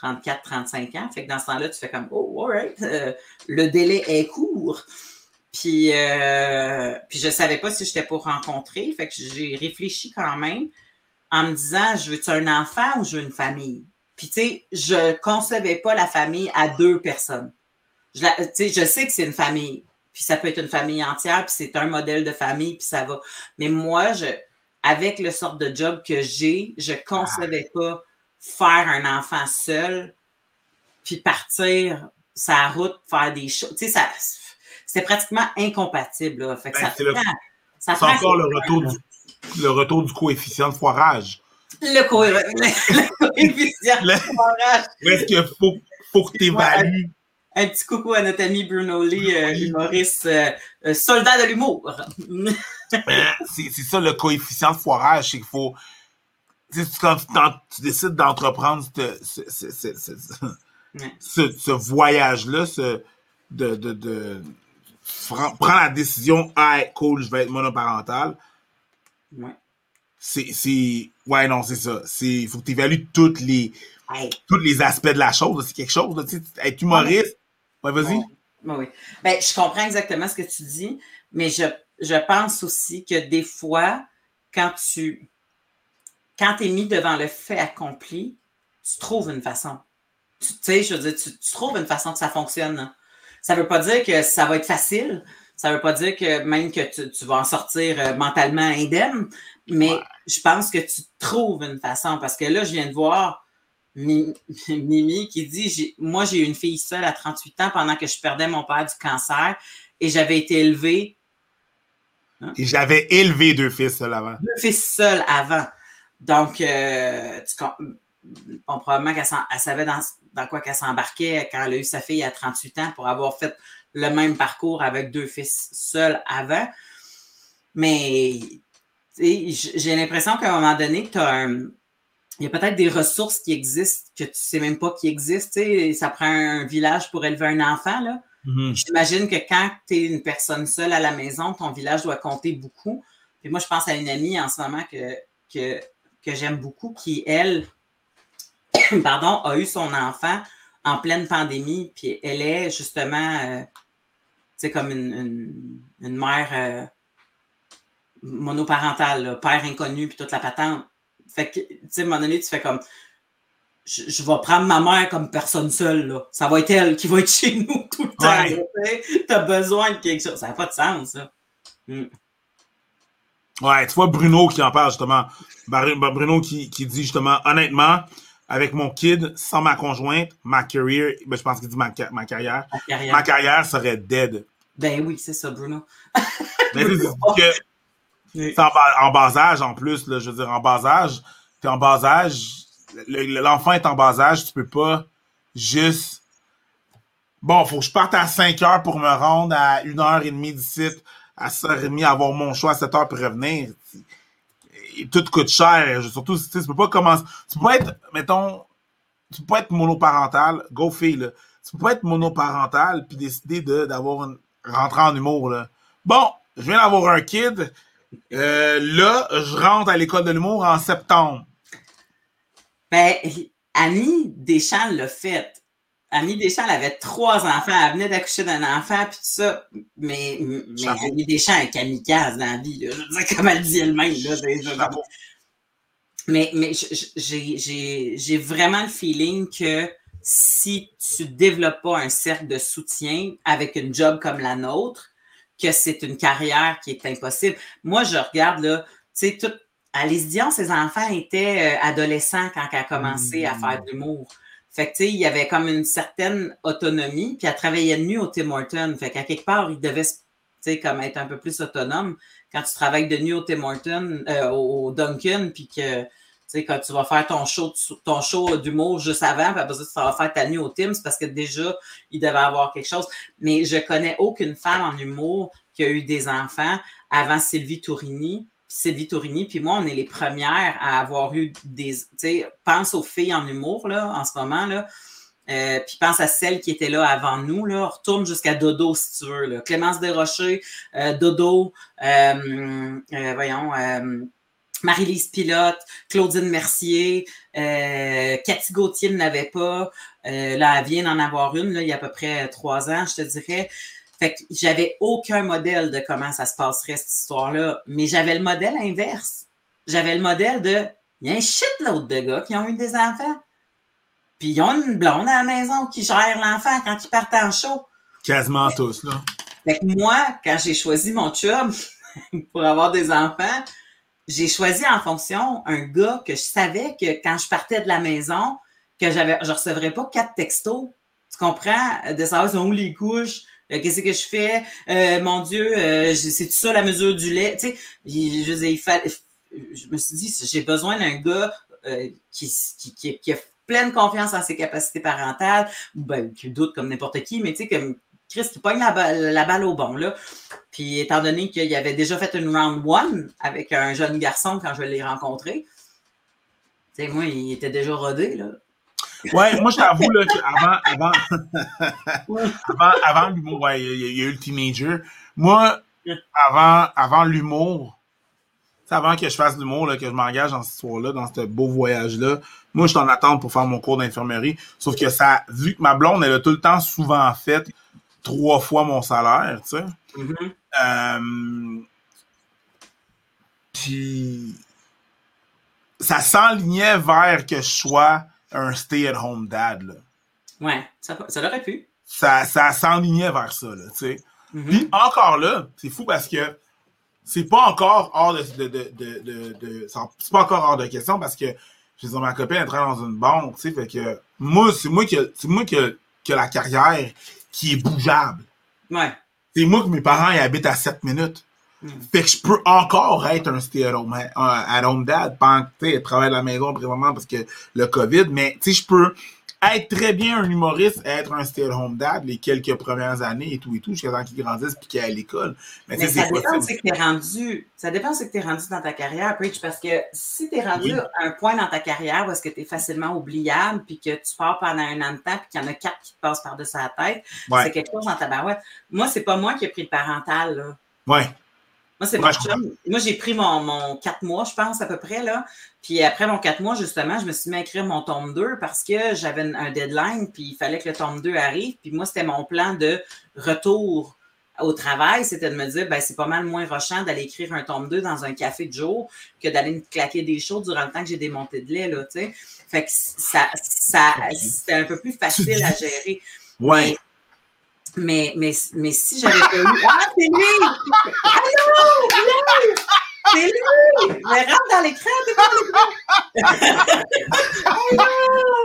34, 35 ans. Fait que dans ce temps-là, tu fais comme, oh, alright, euh, le délai est court. Puis, euh, puis je savais pas si j'étais pour rencontrer. Fait que j'ai réfléchi quand même en me disant, je veux-tu un enfant ou je veux une famille? Puis, tu sais, je concevais pas la famille à deux personnes. Je sais que c'est une famille. Puis ça peut être une famille entière, puis c'est un modèle de famille, puis ça va. Mais moi, je, avec le sort de job que j'ai, je concevais pas faire un enfant seul, puis partir sa route, faire des choses. Tu sais, ça, c'était pratiquement incompatible. Là. Fait que Ben, ça c'est le- prend- ça C'est prend encore le retour, du, le retour du coefficient de foirage. Le, co- le, le coefficient de forage. Où est-ce qu'il faut, faut que tu évalues? Un petit coucou à notre ami Bruno Lee, euh, humoriste, euh, euh, soldat de l'humour. Ben, c'est ça le coefficient de foirage, c'est qu'il faut. tu sais, quand tu, décides d'entreprendre ce, ce, ce, ce, voyage-là, de, de, de prends, la décision, ah, cool, je vais être monoparental. Ouais. C'est, c'est, ouais, non, c'est ça. C'est, il faut que tu évalues toutes les, Hey. tous les aspects de la chose. C'est quelque chose, là, tu sais, être humoriste. Ouais, vas-y. Oui, oui. Ben, je comprends exactement ce que tu dis, mais je, je pense aussi que des fois, quand tu quand es mis devant le fait accompli, tu trouves une façon. Tu sais, je veux dire, tu, tu trouves une façon que ça fonctionne. hein. Ça ne veut pas dire que ça va être facile. Ça ne veut pas dire que même que tu, tu vas en sortir euh, mentalement indemne, mais Ouais. je pense que tu trouves une façon. Parce que là, je viens de voir Mimi qui dit Moi, j'ai eu une fille seule à 38 ans pendant que je perdais mon père du cancer et j'avais été élevée Et j'avais élevé deux fils, là, avant. deux fils seuls avant. Donc, euh, tu bon, probablement qu'elle savait dans, dans quoi qu'elle s'embarquait quand elle a eu sa fille à 38 ans pour avoir fait le même parcours avec deux fils seuls avant. Mais tu sais, j- j'ai l'impression qu'à un moment donné, tu Il y a peut-être des ressources qui existent que tu sais même pas qui existent. Ça prend un village pour élever un enfant. Là. Mhm. J'imagine que quand tu es une personne seule à la maison, ton village doit compter beaucoup. Puis moi, je pense à une amie en ce moment que, que, que j'aime beaucoup, qui, elle, pardon, a eu son enfant en pleine pandémie. Puis elle est justement, euh, tu sais, comme une, une, une mère euh, monoparentale, là, père inconnu, puis toute la patente. Fait que, tu sais, à un moment donné, tu fais comme je, je vais prendre ma mère comme personne seule. Là. Ça va être elle qui va être chez nous tout le temps. Tu as besoin de quelque chose. Ça n'a pas de sens, ça. Mm. Ouais, tu vois Bruno qui en parle justement. Bruno qui, qui dit justement, honnêtement, avec mon kid, sans ma conjointe, ma career, ben, je pense qu'il dit ma, ma carrière, carrière. ma carrière serait dead. Ben oui, c'est ça, Bruno. C'est que Oui. en, bas- âge en plus, je veux dire, en bas âge, t'es en bas âge, le- le- l'enfant est en bas âge, tu peux pas juste. Bon, faut que je parte à 5 heures pour me rendre à 1h30 d'ici, à 6h30, avoir mon choix à 7 heures pour revenir. Tout coûte cher. Surtout, tu peux pas commencer. Tu peux pas être, mettons, tu peux pas être monoparental, go fille, là. Tu peux pas être monoparental puis décider de, d'avoir une, rentrer en humour, là. Bon, je viens d'avoir un kid. Euh, là, je rentre à l'école de l'humour en septembre. Ben, Annie Deschamps l'a fait. Annie Deschamps, elle avait trois enfants. Elle venait d'accoucher d'un enfant, puis tout ça. Mais, mais. Annie Deschamps est kamikaze dans la vie. Là. Je veux dire, comme elle dit elle-même. Là. Mais, mais j'ai vraiment le feeling que si tu développes pas un cercle de soutien avec une job comme la nôtre, que c'est une carrière qui est impossible. Moi, je regarde, là, tu sais, tout. Alice Dion, ses enfants étaient euh, adolescents quand elle a commencé à faire de l'humour. Fait que, tu sais, il y avait comme une certaine autonomie, puis elle travaillait de nuit au Tim Hortons. Fait qu'à quelque part, il devait, tu sais, comme être un peu plus autonome quand tu travailles de nuit au Tim Hortons, euh, au Duncan, puis que, sais, quand tu vas faire ton show, ton show d'humour juste avant, puis après ça, tu vas faire ta nuit au Tim, c'est parce que déjà, il devait avoir quelque chose. Mais je connais aucune femme en humour qui a eu des enfants avant Sylvie Tourini. Sylvie Tourini, puis moi, on est les premières à avoir eu des. Tu sais, pense aux filles en humour, là, en ce moment, là. Euh, puis pense à celles qui étaient là avant nous, là. Retourne jusqu'à Dodo, si tu veux, là. Clémence Desrochers, euh, Dodo, euh, voyons, Marie-Lise Pilote, Claudine Mercier, Cathy Gauthier n'avait pas. là, elle vient d'en avoir une, là, il y a à peu près trois ans, je te dirais. Fait que j'avais aucun modèle de comment ça se passerait, cette histoire-là. Mais j'avais le modèle inverse. J'avais le modèle de, il y a un shitload de gars qui ont eu des enfants. Puis ils ont une blonde à la maison qui gère l'enfant quand ils partent en show. Quasiment tous, là. Fait que moi, quand j'ai choisi mon chum pour avoir des enfants, j'ai choisi en fonction un gars que je savais que quand je partais de la maison, que j'avais, je recevrais pas quatre textos. Tu comprends? De savoir où les couches, euh, qu'est-ce que je fais? Euh, mon Dieu, euh, c'est tout ça la mesure du lait? Tu sais, je, je me suis dit, j'ai besoin d'un gars qui, qui, qui, a pleine confiance en ses capacités parentales, ben, qui doute comme n'importe qui, mais tu sais, comme Chris qui pogne la, balle au bon, là. Puis, étant donné qu'il avait déjà fait une round one avec un jeune garçon quand je l'ai rencontré, tu sais, moi, il était déjà rodé, là. Ouais, moi, je t'avoue, avant, avant, avant, l'humour, ouais, il y, a eu le teenager. Moi, avant, avant l'humour, avant que je fasse l'humour, que je m'engage dans cette histoire-là, dans ce beau voyage-là, moi, je suis en attente pour faire mon cours d'infirmerie. Sauf que ça, vu que ma blonde, elle a tout le temps souvent fait trois fois mon salaire, tu sais. Mm-hmm. Euh, puis, ça s'enlignait vers que je sois un stay-at-home dad. Là. Ouais, ça, ça aurait pu. Ça, ça s'enlignait vers ça, là, tu sais. Mm-hmm. Puis encore là, c'est fou parce que c'est pas encore hors de, de, de, de c'est pas encore hors de question parce que je veux ma copine elle travaille dans une banque, tu sais, fait que moi, c'est moi qui c'est moi qui a, la carrière qui est bougeable. Ouais. C'est moi que mes parents ils habitent à 7 minutes. Mm. Fait que je peux encore être un stay-at-home home dad pendant que tu travaille à la maison présentement parce que le COVID, mais tu sais, je peux être très bien un humoriste, être un stay-at-home dad les quelques premières années et tout et tout, jusqu'à temps qu'il grandisse puis qu'il aille à l'école. Mais, ça dépend c'est que t'es rendu. Ça dépend c'est que t'es rendu dans ta carrière, Preach, parce que si t'es rendu à un point dans ta carrière où est-ce que t'es facilement oubliable puis que tu pars pendant un an de temps puis qu'il y en a quatre qui te passent par-dessus la tête, c'est quelque chose dans ta barouette. Moi, c'est pas moi qui ai pris le parental, là. Ouais. Moi, c'est Moi, j'ai pris mon, mon 4 mois, je pense, à peu près, là. Puis après mon 4 mois, justement, je me suis mis à écrire mon tome 2 parce que j'avais un deadline, puis il fallait que le tome 2 arrive. Puis moi, c'était mon plan de retour au travail, c'était de me dire, ben, c'est pas mal moins rochant d'aller écrire un tome 2 dans un café de jour que d'aller me claquer des choses durant le temps que j'ai des montées de lait, là, tu sais. Fait que ça, ça, c'était un peu plus facile à gérer. Ouais. Mais, mais, mais si j'avais pas eu. Ah, c'est lui! Allô! C'est lui! Mais rentre dans l'écran, t'es pas l'écran!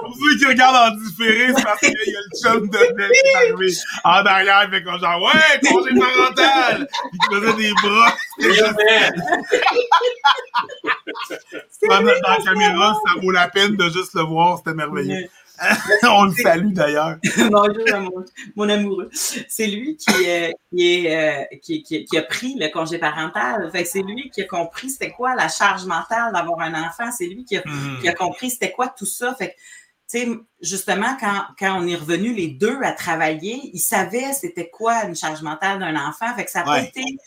Pour ceux qui regardent en différé, c'est parce qu'il y a le chum de Belle qui est arrivé en arrière, fait qu'on genre, ouais, congé parental! Puis il faisait des bras. Dans la caméra, ça vaut la peine de juste le voir, c'était merveilleux. On le salue d'ailleurs. Bonjour, mon, amoureux. C'est lui qui, euh, est, euh, qui, a pris le congé parental. c'est lui qui a compris c'était quoi la charge mentale d'avoir un enfant. C'est lui qui a, mm-hmm. compris c'était quoi tout ça. Fait justement, quand, quand on est revenu les deux à travailler, il savait c'était quoi une charge mentale d'un enfant. Fait que ça a été, tu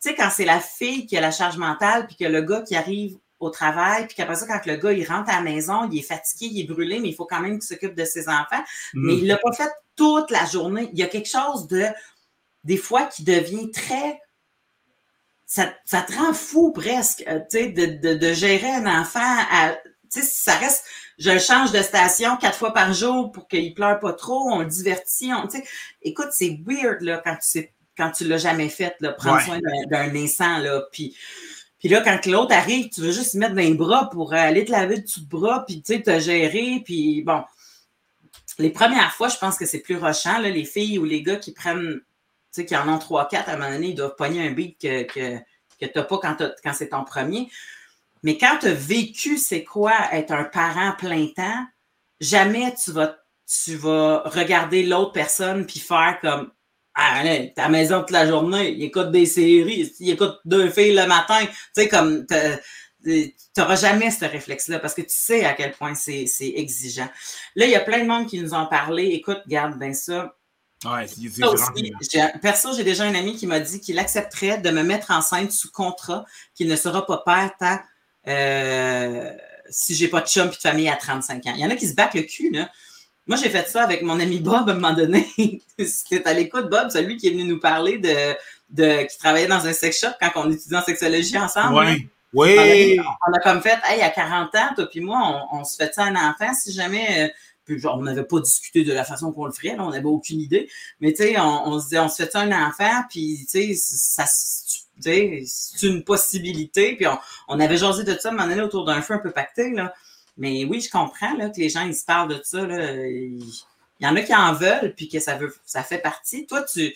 sais, quand c'est la fille qui a la charge mentale, puis que le gars qui arrive au travail, puis qu'après ça, quand le gars, il rentre à la maison, il est fatigué, il est brûlé, mais il faut quand même qu'il s'occupe de ses enfants. Mais mm. il l'a pas fait toute la journée. Il y a quelque chose de, des fois, qui devient très... Ça, ça te rend fou presque, euh, tu sais, de, de, de, gérer un enfant à... Tu sais, ça reste... Je le change de station quatre fois par jour pour qu'il pleure pas trop, on le divertit, on, tu sais... Écoute, c'est weird, là, quand tu sais quand tu l'as jamais fait, là, prendre soin d'un naissant, là, puis puis là, quand l'autre arrive, tu veux juste se mettre dans les bras pour aller te laver de bras, puis tu sais, te gérer, puis bon. les premières fois, je pense que c'est plus rochant, là, les filles ou les gars qui prennent, tu sais, qui en ont trois, quatre, à un moment donné, ils doivent pogner un beat que, que, que tu n'as pas quand, quand c'est ton premier. Mais quand tu as vécu c'est quoi être un parent plein temps, jamais tu vas, tu vas regarder l'autre personne puis faire comme Ah, allez, ta maison toute la journée, il écoute des séries, il écoute deux filles le matin. Tu sais, comme tu n'auras jamais ce réflexe-là parce que tu sais à quel point c'est exigeant. Là, il y a plein de monde qui nous ont parlé. Écoute, garde bien ça. Ouais, c'est Perso, j'ai déjà un ami qui m'a dit qu'il accepterait de me mettre enceinte sous contrat, qu'il ne sera pas père tant euh, si j'ai pas de chum et de famille à 35 ans. Il y en a qui se battent le cul, là. Moi, j'ai fait ça avec mon ami Bob à un moment donné. C'était à l'écoute, Bob, celui qui est venu nous parler de, de qui travaillait dans un sex shop quand on étudiait en sexologie ensemble. Oui. Oui. On a, comme fait, hey, à 40 ans, toi puis moi, on, se fait ça un enfant si jamais. Euh, puis genre, on n'avait pas discuté de la façon qu'on le ferait, là, on n'avait aucune idée. Mais tu sais, on, on, se disait, on se fait ça un enfant, puis tu sais, ça, c'est une possibilité. Puis on, on, avait jasé de ça, mais on autour d'un feu un peu pacté, là. Mais oui, je comprends là, que les gens ils se parlent de ça. Là. Il y en a qui en veulent, puis que ça veut, ça fait partie. Toi, tu,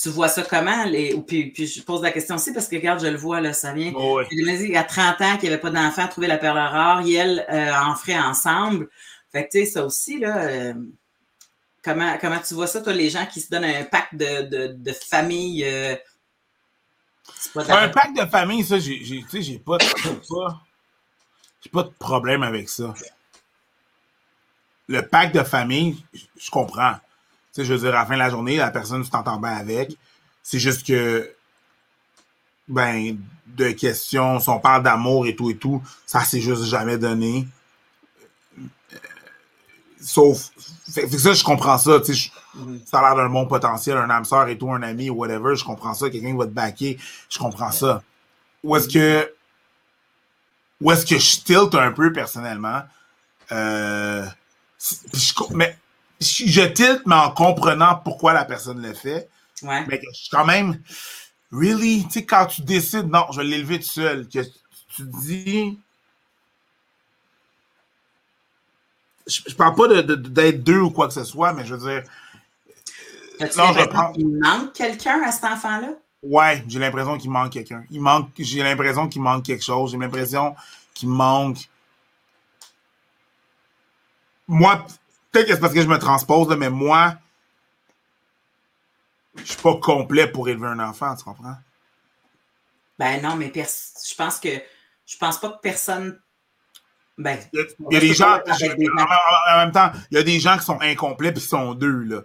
tu vois ça comment? Les, puis, puis, je pose la question aussi parce que regarde, je le vois, là, ça vient. Oh, Il y a 30 ans qu'il n'y avait pas d'enfant, trouver la perle rare, elle euh, en ferait ensemble. Fait que tu sais, ça aussi, là. Euh, comment, comment tu vois ça, toi, les gens qui se donnent un pacte de, de, de famille? Euh, un pacte de famille, ça, j'ai pas, pas, j'ai pas de problème avec ça. Le pacte de famille, je comprends sais, je veux dire, à la fin de la journée, la personne, tu t'entends bien avec. C'est juste que, ben, de questions, si on parle d'amour et tout et tout, ça s'est juste jamais donné. Sauf, fait, ça, je comprends ça, tu sais, mm-hmm. ça a l'air d'un bon potentiel, un âme sœur et tout, un ami ou whatever, je comprends ça, quelqu'un va te backer, je comprends ça. Où est-ce que, où est-ce que je tilte un peu personnellement, euh, mais je tilte, mais en comprenant pourquoi la personne le fait. Ouais. Mais je suis quand même, really, tu sais, quand tu décides, non, je vais l'élever tout seul, que tu dis. Je, je parle pas d'être de, deux ou quoi que ce soit, mais je veux dire. Non, je prends... Il manque quelqu'un à cet enfant-là? Ouais, j'ai l'impression qu'il manque quelqu'un. Il manque, j'ai l'impression qu'il manque quelque chose. J'ai l'impression qu'il manque. Moi, Peut-être que c'est parce que je me transpose, mais moi, je suis pas complet pour élever un enfant, tu comprends? Ben non, mais je pense que je pense pas que personne. Ben, il y a, des gens, en, même temps, il y a des gens qui sont incomplets et qui sont deux, là.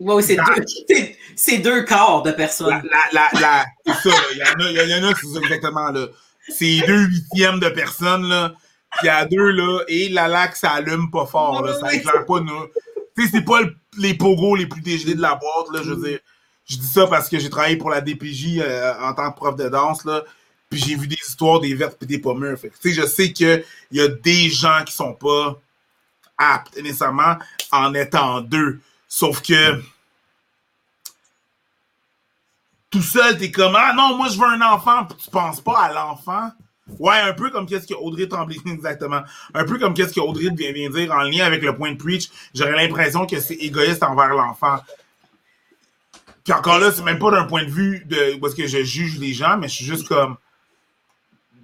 Oui, c'est deux, deux corps de personnes. La, la, c'est ça, il y, en a, y en a qui sont exactement là. C'est deux huitièmes de personnes, là puis à deux, là, et la lac, ça allume pas fort, là, ça éclaire pas nous. Tu sais, c'est pas les pogos les plus dégelés de la boîte, là, je veux dire. Je dis ça parce que j'ai travaillé pour la DPJ euh, en tant que prof de danse, là, puis j'ai vu des histoires des vertes et des pommures. Fait tu sais, je sais qu'il y a des gens qui sont pas aptes nécessairement en étant deux. Sauf que tout seul, t'es comme Ah non, moi je veux un enfant, puis tu penses pas à l'enfant. Ouais, un peu comme qu'est-ce que Audrey Tremblay, exactement. Un peu comme qu'est-ce que Audrey vient, vient dire en lien avec le point de preach. J'aurais l'impression que c'est égoïste envers l'enfant. Puis encore là, c'est même pas d'un point de vue de est-ce que je juge les gens, mais je suis juste comme.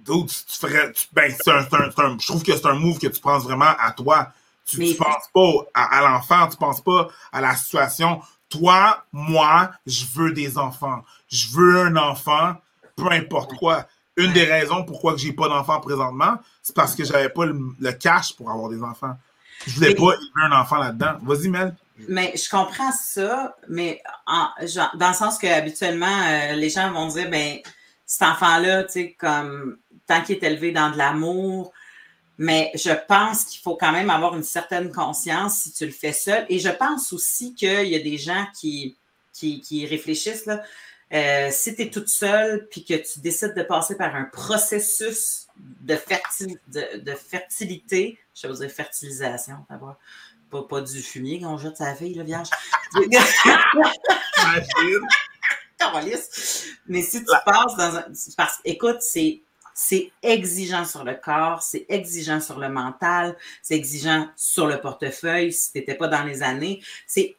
D'autres, tu ferais. ben, c'est un, un, je trouve que c'est un move que tu penses vraiment à toi. Tu, tu penses pas à, à l'enfant, tu penses pas à la situation. Toi, moi, je veux des enfants. Je veux un enfant, peu importe quoi une des raisons pourquoi j'ai pas d'enfants présentement, c'est parce que j'avais pas le, cash pour avoir des enfants. Je voulais pas élever un enfant là-dedans. Vas-y, Mel. Mais je comprends ça, mais en, dans le sens que habituellement, euh, les gens vont dire, ben, cet enfant-là, tu sais, comme tant qu'il est élevé dans de l'amour, mais je pense qu'il faut quand même avoir une certaine conscience si tu le fais seul. Et je pense aussi qu'il y a des gens qui, qui, qui réfléchissent, là, euh, si tu es toute seule puis que tu décides de passer par un processus de, de, fertilité, je vais vous dire fertilisation, pas, pas du fumier qu'on jette sa fille, le vierge. Mais si tu passes dans un. Parce écoute, c'est c'est exigeant sur le corps, c'est exigeant sur le mental, c'est exigeant sur le portefeuille si tu n'étais pas dans les années. C'est,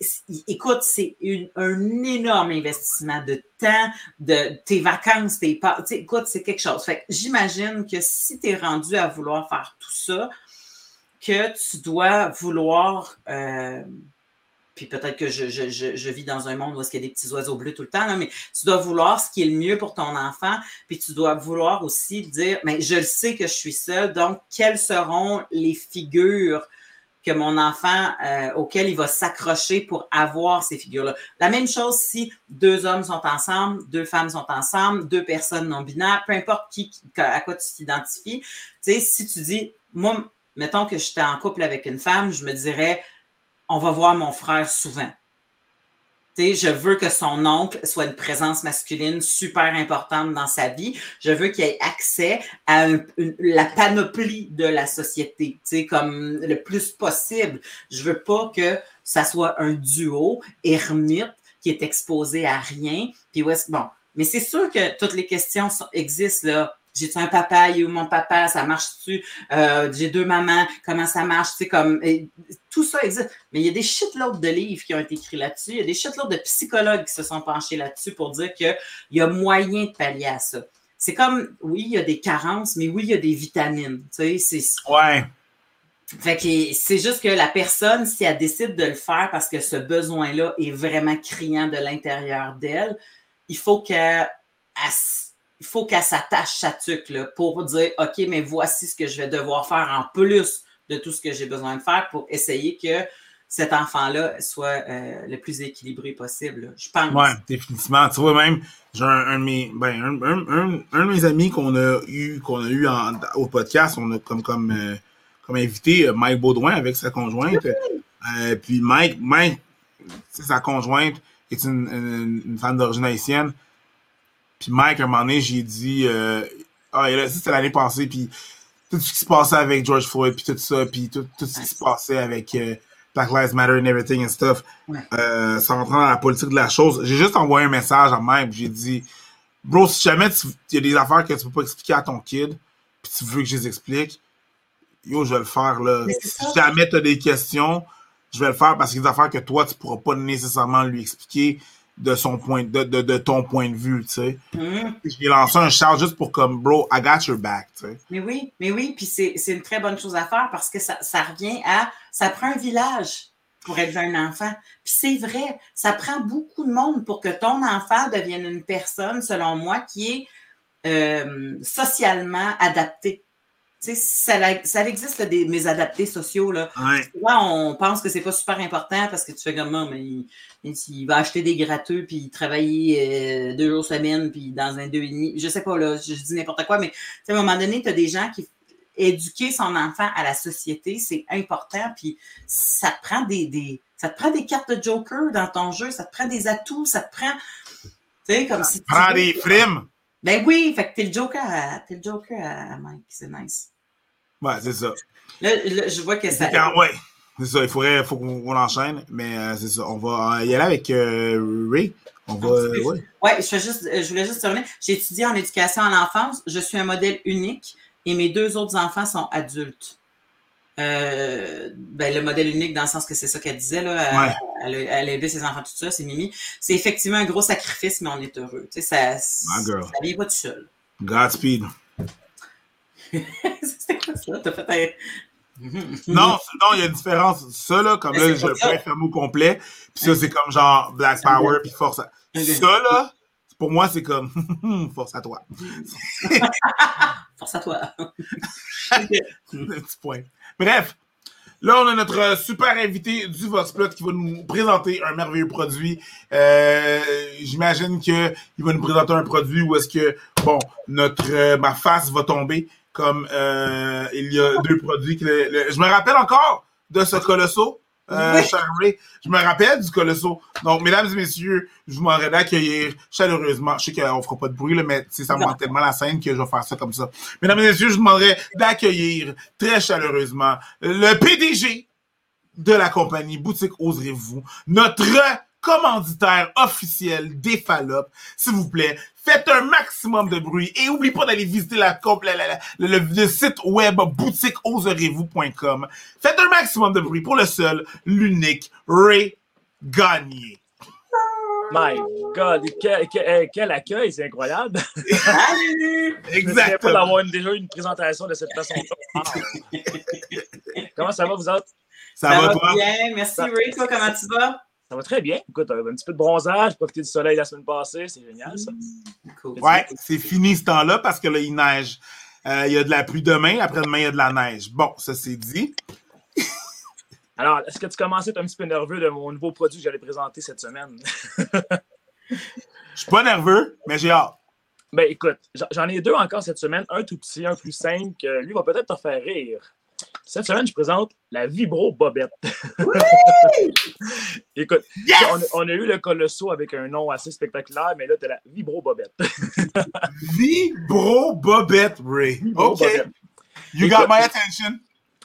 écoute, c'est un énorme investissement de temps, de tes vacances, tes pas. Écoute, c'est quelque chose. Fait j'imagine que si tu es rendu à vouloir faire tout ça, que tu dois vouloir. Euh, puis peut-être que je, vis dans un monde où il y a des petits oiseaux bleus tout le temps, mais tu dois vouloir ce qui est le mieux pour ton enfant, puis tu dois vouloir aussi dire, mais je le sais que je suis seule, donc quelles seront les figures que mon enfant, euh, il va s'accrocher pour avoir ces figures-là? La même chose si deux hommes sont ensemble, deux femmes sont ensemble, deux personnes non binaires, peu importe qui, à quoi tu t'identifies. Tu sais, si tu dis, moi, mettons que j'étais en couple avec une femme, je me dirais, on va voir mon frère souvent. je veux que son oncle soit une présence masculine super importante dans sa vie. Je veux qu'il ait accès à la panoplie de la société, comme le plus possible. Je veux pas que ça soit un duo ermite qui est exposé à rien. Puis bon, mais c'est sûr que toutes les questions existent là. J'ai-tu un papa? Il est où mon papa? Ça marche-tu? Euh, j'ai deux mamans. Comment ça marche? C'est comme, tout ça existe. Mais il y a des shitloads de livres qui ont été écrits là-dessus. Il y a des shitloads de psychologues qui se sont penchés là-dessus pour dire qu'il y a moyen de pallier à ça. C'est comme, oui, il y a des carences, mais oui, il y a des vitamines. Tu sais, c'est. Ouais. Fait que c'est juste que la personne, si elle décide de le faire parce que ce besoin-là est vraiment criant de l'intérieur d'elle, il faut qu'elle il faut qu'elle s'attache sa tuque là, pour dire OK, mais voici ce que je vais devoir faire en plus de tout ce que j'ai besoin de faire pour essayer que cet enfant-là soit euh, le plus équilibré possible. Je pense. Oui, définitivement. Tu vois, même, j'ai un, de mes, ben, un, un, de mes amis qu'on a eu, qu'on a eu au podcast, on a comme, comme, euh, comme invité euh, Mike Baudouin avec sa conjointe. puis Mike, Mike, sa conjointe est une, une femme d'origine haïtienne. Puis Mike, à un moment donné, j'ai dit, euh, ah, c'était l'année passée, puis tout ce qui se passait avec George Floyd, puis tout ça, puis tout, tout ce qui se passait avec euh, Black Lives Matter and everything and stuff, euh, ça rentre dans la politique de la chose. J'ai juste envoyé un message à Mike, j'ai dit, bro, si jamais il y a des affaires que tu peux pas expliquer à ton kid, puis tu veux que je les explique, yo, je vais le faire, là. Si jamais tu as des questions, je vais le faire parce qu'il y a des affaires que toi, tu pourras pas nécessairement lui expliquer de son point de, de, de ton point de vue, tu sais. Mm. J'ai lancé un char juste pour comme bro, I got your back, tu sais. Mais oui, mais oui, puis c'est une très bonne chose à faire parce que ça, ça revient à ça prend un village pour élever un enfant. Puis c'est vrai, ça prend beaucoup de monde pour que ton enfant devienne une personne, selon moi, qui est euh, socialement adaptée. Tu sais, ça, ça existe des, mes adaptés sociaux. Là. on pense que c'est pas super important parce que tu fais comme moi, mais il, va acheter des gratteux puis travailler euh, deux jours semaine puis dans un deux et demi. Je sais pas, là, je, dis n'importe quoi, mais à un moment donné, tu as des gens qui éduquer son enfant à la société, c'est important. Puis ça te prend des, des, ça te prend des cartes de Joker dans ton jeu, ça te prend des atouts, ça te prend. Tu sais, comme si. Prends des films. Ben oui, fait que t'es le Joker à, t'es le Joker à Mike, c'est nice. Ouais, c'est ça. Là, je vois que ça. ouais, c'est ça, il faudrait faut qu'on enchaîne, mais euh, c'est ça. On va y aller avec euh, Ray. On va. Euh, ouais. ouais, je, juste, je voulais juste terminer. J'ai étudié en éducation à l'enfance. Je suis un modèle unique et mes deux autres enfants sont adultes. Euh, ben, le modèle unique dans le sens que c'est ça qu'elle disait, là, elle, elle, a élevé ses enfants tout ça, c'est Mimi. C'est effectivement un gros sacrifice, mais on est heureux. Tu sais, ça, ça vient pas tout seul. Godspeed. C'était quoi ça? T'as fait un... non, non, il y a une différence. Ça, là, comme là, je fais un mot complet. Puis ça, c'est comme genre Black Power, puis force. À... Ça, là, pour moi, c'est comme force à toi. force à toi. un petit point. Bref, là, on a notre super invité du Voxplot qui va nous présenter un merveilleux produit. Euh, J'imagine qu'il va nous présenter un produit où est-ce que, bon, notre euh, ma face va tomber comme euh, il y a deux produits. Que je me rappelle encore de ce colosso. Euh, Je me rappelle du Colosso. Donc, mesdames et messieurs, je vous demanderai d'accueillir chaleureusement. Je sais qu'on fera pas de bruit, là, mais ça me manque tellement la scène que je vais faire ça comme ça. Mesdames et messieurs, je vous demanderai d'accueillir très chaleureusement le PDG de la compagnie Boutique Oserez-vous, notre commanditaire officiel des Fallop. S'il vous plaît, faites un maximum de bruit et n'oubliez pas d'aller visiter la, le, site web boutiqueoserez-vous.com. Faites un maximum de bruit pour le seul, l'unique Ray Gagné. My God, quel, accueil, c'est incroyable. Exactement. pas d'avoir déjà une présentation de cette façon-là. comment ça va, vous autres? Ça, va, toi? bien, merci Ray. Toi, comment tu vas? Ça va très bien. Écoute, un petit peu de bronzage, profiter du soleil la semaine passée, c'est génial ça. Cool. Ouais, c'est fini ce temps-là parce que là, il neige. Euh, il y a de la pluie demain, après-demain, il y a de la neige. Bon, ça c'est dit. Alors, est-ce que tu commençais à être un petit peu nerveux de mon nouveau produit que j'allais présenter cette semaine? Je suis pas nerveux, mais j'ai hâte. Ben écoute, j'en ai deux encore cette semaine, un tout petit, un plus simple, que lui va peut-être te faire rire. Cette semaine, je présente la Vibro Bobette. Écoute, on, a eu le Colosso avec un nom assez spectaculaire, mais là, tu as la Vibro Bobette. Vibro Bobette, Ray. OK. You got my attention.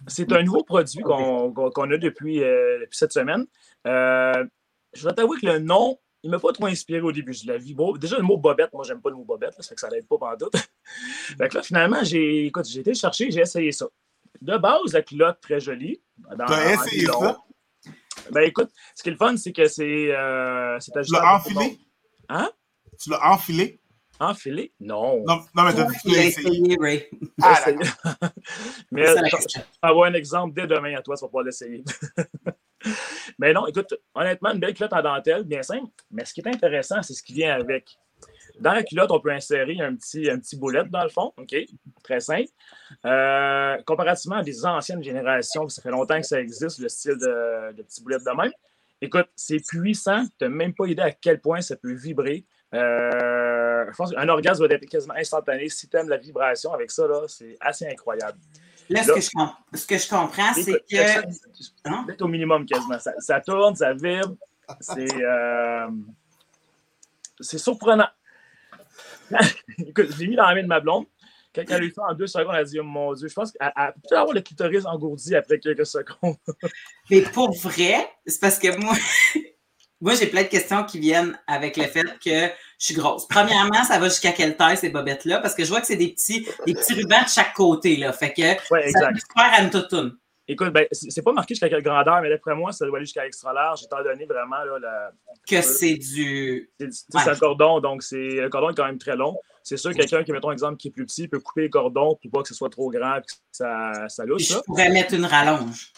C'est un nouveau produit qu'on a depuis, euh, depuis, cette semaine. Euh, je dois t'avouer que le nom, il ne m'a pas trop inspiré au début. La Vibro. Déjà, le mot Bobette, moi, j'aime pas le mot Bobette, ça fait que ça n'aide pas pendant tout. fait que là, finalement, j'ai été chercher, j'ai essayé ça de base, la culotte très jolie. T'as essayé ça? Ben écoute, ce qui est le fun, c'est que c'est euh, Tu l'as enfilé? Hein? Tu l'as enfilé? Enfilé? Non. Non, non mais tu l'as essayé. Ray. Ah, mais je vais avoir un exemple dès demain à toi, tu vas pouvoir l'essayer. mais non, écoute, honnêtement, une belle culotte en dentelle, bien simple. Mais ce qui est intéressant, c'est ce qui vient avec. Dans la culotte, on peut insérer un petit, un petit boulette dans le fond. OK? Très simple. Euh, comparativement à des anciennes générations, ça fait longtemps que ça existe, le style de, de petit boulette de même. Écoute, c'est puissant. Tu n'as même pas idée à quel point ça peut vibrer. Euh, je pense qu'un orgasme va être quasiment instantané. Si tu aimes la vibration avec ça, c'est assez incroyable. Là, ce, que je, ce, que je, comprends, c'est que. Hein? au minimum quasiment. Ça, tourne, ça vibre. C'est euh, surprenant. Écoute, je l'ai mis dans la main de ma blonde. Quand elle a eu ça en deux secondes, elle a dit oh, Mon Dieu, je pense qu'elle peut avoir le clitoris engourdi après quelques secondes. Mais pour vrai, c'est parce que moi, moi j'ai plein de questions qui viennent avec le fait que je suis grosse. Premièrement, ça va jusqu'à quelle taille ces bobettes-là? Parce que je vois que c'est des petits, des petits rubans de chaque côté. Là. Fait que ouais, ça peut faire à une toutoune. Écoute, ben, c'est pas marqué jusqu'à quelle grandeur, mais d'après moi, ça doit aller jusqu'à extra large, étant donné vraiment là, la... que c'est du. C'est un cordon, donc c'est le cordon est quand même très long. C'est sûr, quelqu'un qui, mettons exemple, qui est plus petit, peut couper le cordon pour pas que ce soit trop grand et que ça, ça louche. Je pourrais mettre une rallonge.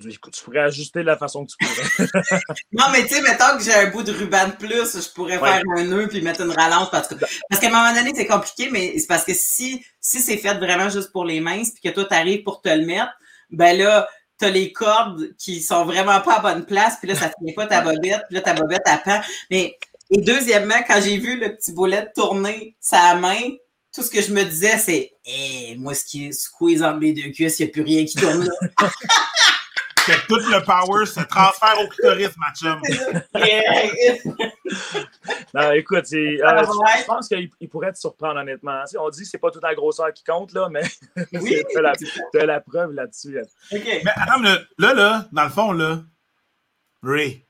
Tu pourrais ajuster de la façon que tu pourrais. non, mais tu sais, mettons que j'ai un bout de ruban de plus, je pourrais faire un nœud puis mettre une rallonge parce que parce qu'à un moment donné, c'est compliqué, mais c'est parce que si, si c'est fait vraiment juste pour les mains puis que toi, tu arrives pour te le mettre, ben là, t'as les cordes qui sont vraiment pas à bonne place, puis là, ça tient pas ta bobette, puis là, ta bobette, à pend. Mais, et deuxièmement, quand j'ai vu le petit boulet tourner sa main, tout ce que je me disais, c'est, hé, moi, ce qui est squeeze entre mes deux cuisses, il n'y a plus rien qui tourne là. que tout le power se transfère au clitoris, ma chum. non, écoute, euh, ah, je pense qu'il pourrait te surprendre, honnêtement. On dit que c'est pas toute la grosseur qui compte, là, mais oui, tu as, la preuve là-dessus. Mais attends, là, là, dans le fond, là, Ray,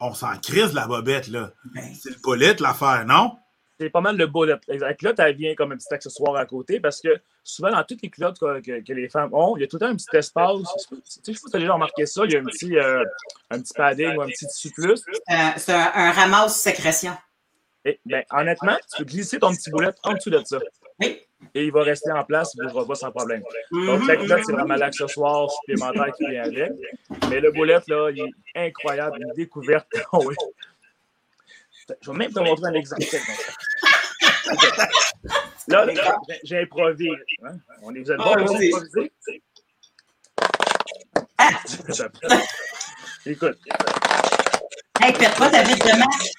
on s'en crise la bobette, là. Ben. C'est le bolette, l'affaire, non? C'est pas mal le bullet. La culotte, elle vient comme un petit accessoire à côté parce que souvent, dans toutes les culottes que, les femmes ont, il y a tout le temps un petit espace. Tu sais, je sais pas si tu as déjà remarqué ça. Il y a un petit, euh, un petit padding ou un petit tissu plus. Euh, c'est un, un, ramasse sécrétion. Et, ben, honnêtement, tu peux glisser ton petit boulet en dessous de ça. Oui. Et il va rester en place, il ne bougera pas sans problème. Donc, la culotte, c'est vraiment l'accessoire supplémentaire qui vient avec. Mais le boulet, là, il est incroyable, une découverte. Oui. Je vais même te montrer un exemple. Là, j'ai improvisé. Hein? On est, vous êtes bon pour improviser? Ah! Écoute. Hey, perds pas ta vite de match.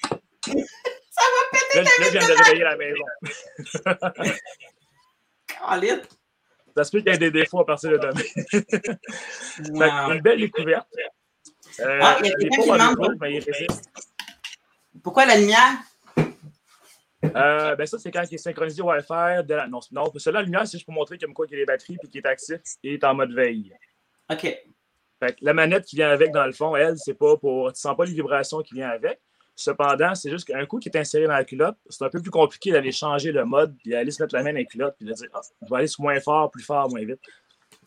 Ça va péter là, ta là, je viens de réveiller la maison. Caline. Ça se peut qu'il y ait des défauts à partir de demain. wow. Une belle découverte. Euh, ah, il y a quelqu'un qui demande. Résiste. Pourquoi la lumière? Euh, ben ça, c'est quand il est synchronisé Wi-Fi. De la... Non, non celui-là, la lumière, c'est juste pour montrer qu'il y a quoi qu'il y a les batteries et qu'il est actif et est en mode veille. OK. Fait la manette qui vient avec, dans le fond, elle, c'est pas pour. Tu sens pas les vibrations qui viennent avec. Cependant, c'est juste qu'un coup qui est inséré dans la culotte, c'est un peu plus compliqué d'aller changer le mode, puis d'aller se mettre la main dans la culotte, puis de dire ah, je vais aller sur moins fort, plus fort, moins vite.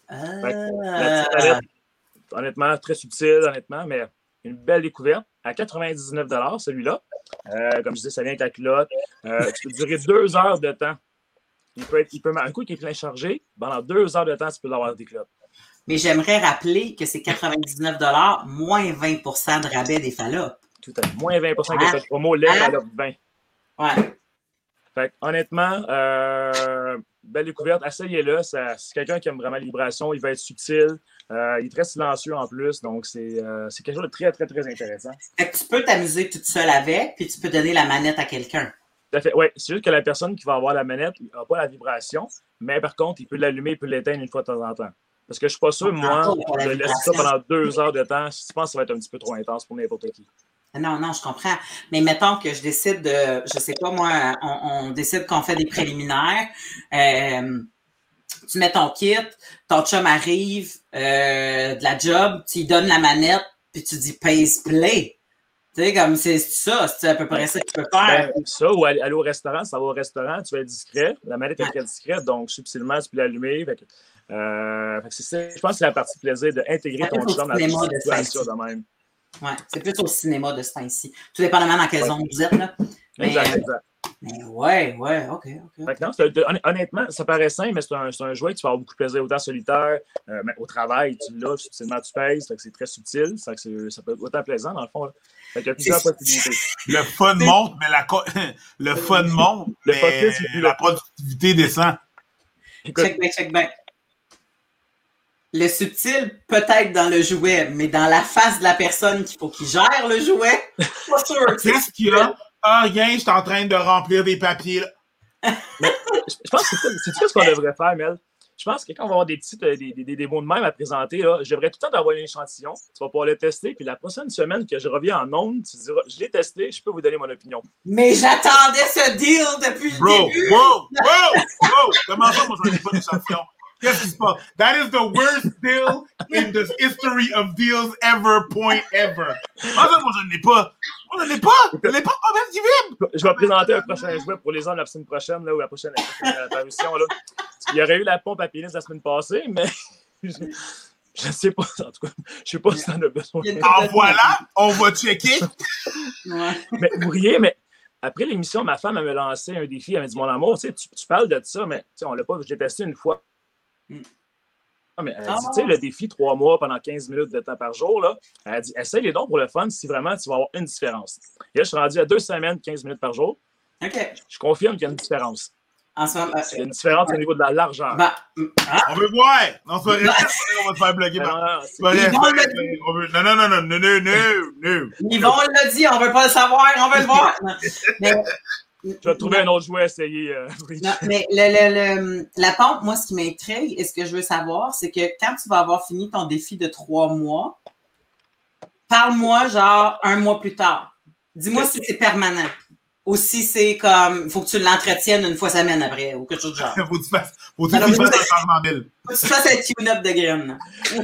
Ah. honnêtement, très subtil, honnêtement, mais une belle découverte. À 99 celui-là. Euh, comme je disais, ça vient avec la culotte. Euh, tu peux durer deux heures de temps. Il peut être, il peut, un coup qui est plein chargé, pendant deux heures de temps, tu peux l'avoir des culottes. Mais j'aimerais rappeler que c'est 99 moins 20% de rabais des fallops. Tout à fait. Moins 20% de ah. promo, les ah. 20. Ouais. Fait honnêtement, euh, belle découverte. Essayez-le. C'est quelqu'un qui aime vraiment la vibration. Il va être subtil. Euh, il est très silencieux en plus. Donc, euh, c'est quelque chose de très, très, très intéressant. Fait que tu peux t'amuser toute seule avec, puis tu peux donner la manette à quelqu'un. Tout à fait. Oui, c'est juste que la personne qui va avoir la manette n'a pas la vibration, mais par contre, il peut l'allumer, il peut l'éteindre une fois de temps en temps. Parce que je ne suis pas sûr, moi, de laisser ça pendant deux heures de temps. Si tu penses que ça va être un petit peu trop intense pour n'importe qui. Non, non, je comprends. Mais mettons que je décide de, je sais pas moi, on, décide qu'on fait des préliminaires. Euh, tu mets ton kit, ton chum arrive euh, de la job, tu lui donnes la manette, puis tu dis pace play. Tu sais, comme c'est ça, c'est à peu près ça que tu peux faire. Ben, ça, ou aller, au restaurant, ça va au restaurant, tu vas être discret. La manette est très discrète, donc subtilement, tu peux l'allumer. Euh, je pense que c'est la partie plaisir d'intégrer ton chum dans la situation de même. Ouais, c'est plus au cinéma de ce temps-ci. Tout dépendamment dans quelle zone vous êtes. Là. Mais, euh, mais ouais, ouais, OK. ok. Non, honnêtement, ça paraît simple, mais c'est un, un, jouet qui tu vas avoir beaucoup de plaisir autant solitaire, euh, mais au travail, tu l'as, subtilement tu pèses, c'est très subtil, ça, ça peut être autant plaisant dans le fond. Là. Fait il y a plusieurs possibilités. Le fun monte, mais la le fun monte, le mais la productivité descend. check back, check back le subtil peut-être dans le jouet, mais dans la face de la personne qu'il faut qu'il gère le jouet, pas sûr. Qu'est-ce qu'il y a? Ah, rien, je suis en train de remplir des papiers. Là. je pense que c'est tout ce qu'on devrait faire, Mel. Je pense que quand on va avoir des petites euh, des, des, des mots de même à présenter, là, j'aimerais tout le temps d'avoir un échantillon. Tu vas pouvoir le tester. Puis la prochaine semaine que je reviens en ondes, tu diras Je l'ai testé, je peux vous donner mon opinion. Mais j'attendais ce deal depuis le Bro, début. Wow, wow, wow! Comment ça, moi, j'en ai pas d'échantillon? That is the worst deal in the history of deals ever, point ever. En fait, moi, je pas. Moi, je pas. Je pas vibre. Je vais présenter un prochain jouet pour les gens de la semaine prochaine, là, ou la prochaine apparition. Là. Il y aurait eu la pompe à pénis la semaine passée, mais. Je ne sais pas, en tout cas, je sais pas si t'en as besoin. En voilà, on va checker. mais vous riez, mais après l'émission, ma femme, elle me lancé un défi. Elle m'a dit Mon amour, tu, tu parles de ça, mais on l'a pas, j'ai testé une fois. Mm. Ah, mais elle dit, tu sais, le défi trois mois pendant 15 minutes de temps par jour, là, elle dit, essaye les dons pour le fun si vraiment tu vas avoir une différence. Et là, je suis rendu à deux semaines, 15 minutes par jour. OK. Je confirme qu'il y a une différence. En ce moment, il y a une différence au niveau de la largeur. Bah, ah. On veut voir! Non, c'est pas on va te faire bloquer. Non, non, non, non, non, non, non, non, non. Yvon l'a dit, on veut pas le savoir, on veut le voir. mais, tu vas trouver un autre jouet à essayer. Euh, mais le, la pompe, moi, ce qui m'intrigue et ce que je veux savoir, c'est que quand tu vas avoir fini ton défi de trois mois, parle-moi genre un mois plus tard. Dis-moi si c'est permanent. Ou si c'est comme, il faut que tu l'entretiennes une fois semaine après, ou quelque chose de genre. faut que tu fasses, faut que tu fasses un changement d'île. Faut que tu fasses un tune-up de graines.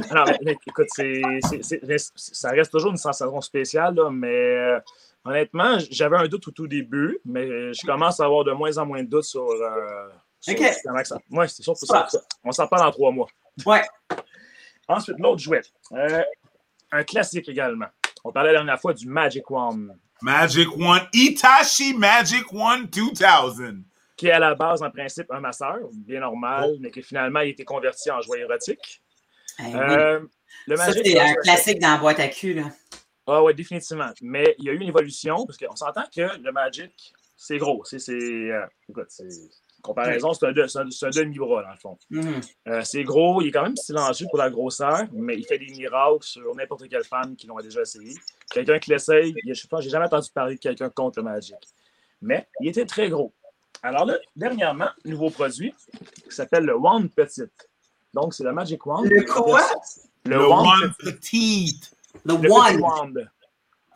Alors, écoute, ça reste toujours une sensation spéciale, là, mais euh, Honnêtement, j'avais un doute au tout début, mais je commence à avoir de moins en moins de doutes sur. Euh, OK. Oui, c'est sûr pour ça. On s'en parle en trois mois. Ouais. Ensuite, l'autre jouet. Euh, un classique également. On parlait la dernière fois du Magic Wand. Magic Wand, Itachi Magic Wand 2000. Qui est à la base, en principe, un masseur, bien normal, oh. mais qui finalement a été converti en jouet érotique. Eh euh, le ça, c'est un classique dans la boîte à cul. Là. Ah oui, définitivement. Mais il y a eu une évolution, parce qu'on s'entend que le Magic, c'est gros. C'est, euh, comparaison, c'est un, demi-bras, dans le fond. Mm-hmm. Euh, c'est gros, il est quand même silencieux pour la grosseur, mais il fait des miracles sur n'importe quelle femme qui l'ont déjà essayé. Quelqu'un qui l'essaye, je sais pas, j'ai jamais entendu parler de quelqu'un contre le Magic. Mais il était très gros. Alors là, dernièrement, nouveau produit qui s'appelle le Wand Petite. Donc, c'est le Magic Wand. Le quoi? Le, Wand Petite. The wand. wand.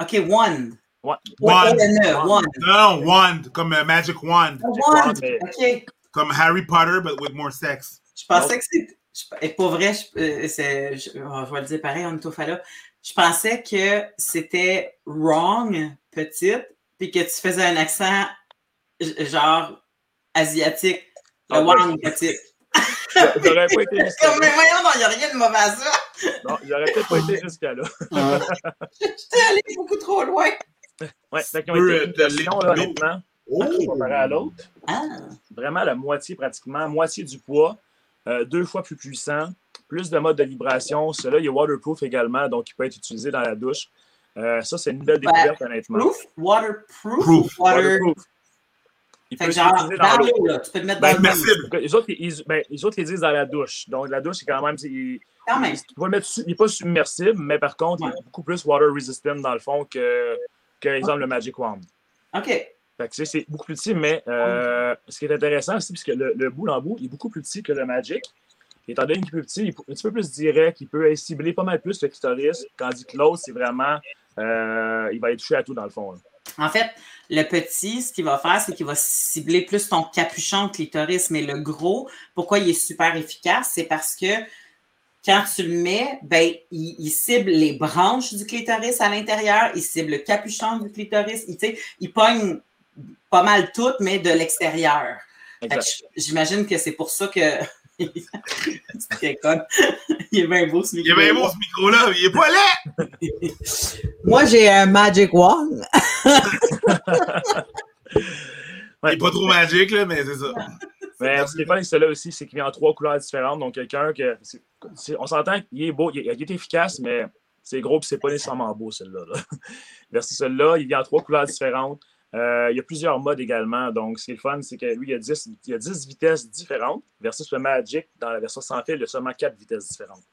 OK, wand. Wand. Wand. wand. No, wand, comme uh, magic wand. A wand. OK. Comme Harry Potter, but with more sex. Je pensais que c'était. et pour vrai, je, je, je, vais le dire pareil, on est au là. Je pensais que c'était wrong, petite, puis que tu faisais un accent genre asiatique. Le ah, wrong, petite. J'aurais pas été jusqu'à là. Mais voyons, il n'y a rien de mauvais à ça. Non, j'aurais peut-être pas été jusqu'à là. J'étais allé beaucoup trop loin. Ouais, c'est qu'ils ont été une question, là, honnêtement. Oh. Comparé à l'autre. Ah. Vraiment la moitié, pratiquement, moitié du poids, euh, deux fois plus puissant, plus de mode de vibration. Celui-là, il est waterproof également, donc il peut être utilisé dans la douche. Euh, ça, c'est une belle découverte, honnêtement. Proof? Waterproof? Waterproof. Il peut genre, dans, dans l'eau, là. Tu peux le mettre ben, dans l'eau. Les autres, ils, ben, les autres, ils disent dans la douche. Donc, la douche, c'est quand même. Il, quand même. Il n'est pas submersible, mais par contre, il est beaucoup plus water resistant dans le fond que, que exemple, le Magic Wand. OK. c'est beaucoup plus petit, mais euh, ce qui est intéressant aussi, puisque le, le bout en bout, il est beaucoup plus petit que le Magic. Étant donné qu'il est plus petit, il est un petit peu plus direct, il peut cibler pas mal plus le clitoris, tandis que l'autre, c'est vraiment. Euh, il va être touché à tout dans le fond. Là. En fait, le petit, ce qu'il va faire, c'est qu'il va cibler plus ton capuchon clitoris, mais le gros, pourquoi il est super efficace, c'est parce que quand tu le mets, ben, il, cible les branches du clitoris à l'intérieur, il cible le capuchon du clitoris, il, il pogne pas mal tout, mais de l'extérieur. J'imagine que c'est pour ça que c'est con. Il est bien beau ce micro. Il est bien beau ce micro-là, il est pas là! Moi, j'ai un Magic Wand. Il n'est pas trop magique, là, mais c'est ça. Mais ce qui est fun là aussi, c'est qu'il vient en trois couleurs différentes. Donc, quelqu'un que. on s'entend qu'il est beau, il est, efficace, mais c'est gros et c'est pas nécessairement beau, celui-là. Là. Versus celui-là, il vient en trois couleurs différentes. Euh, il y a plusieurs modes également. Donc, ce qui est fun, c'est que lui, il y, a 10, il y a 10 vitesses différentes versus le Magic, dans la version sans fil, il y a seulement 4 vitesses différentes.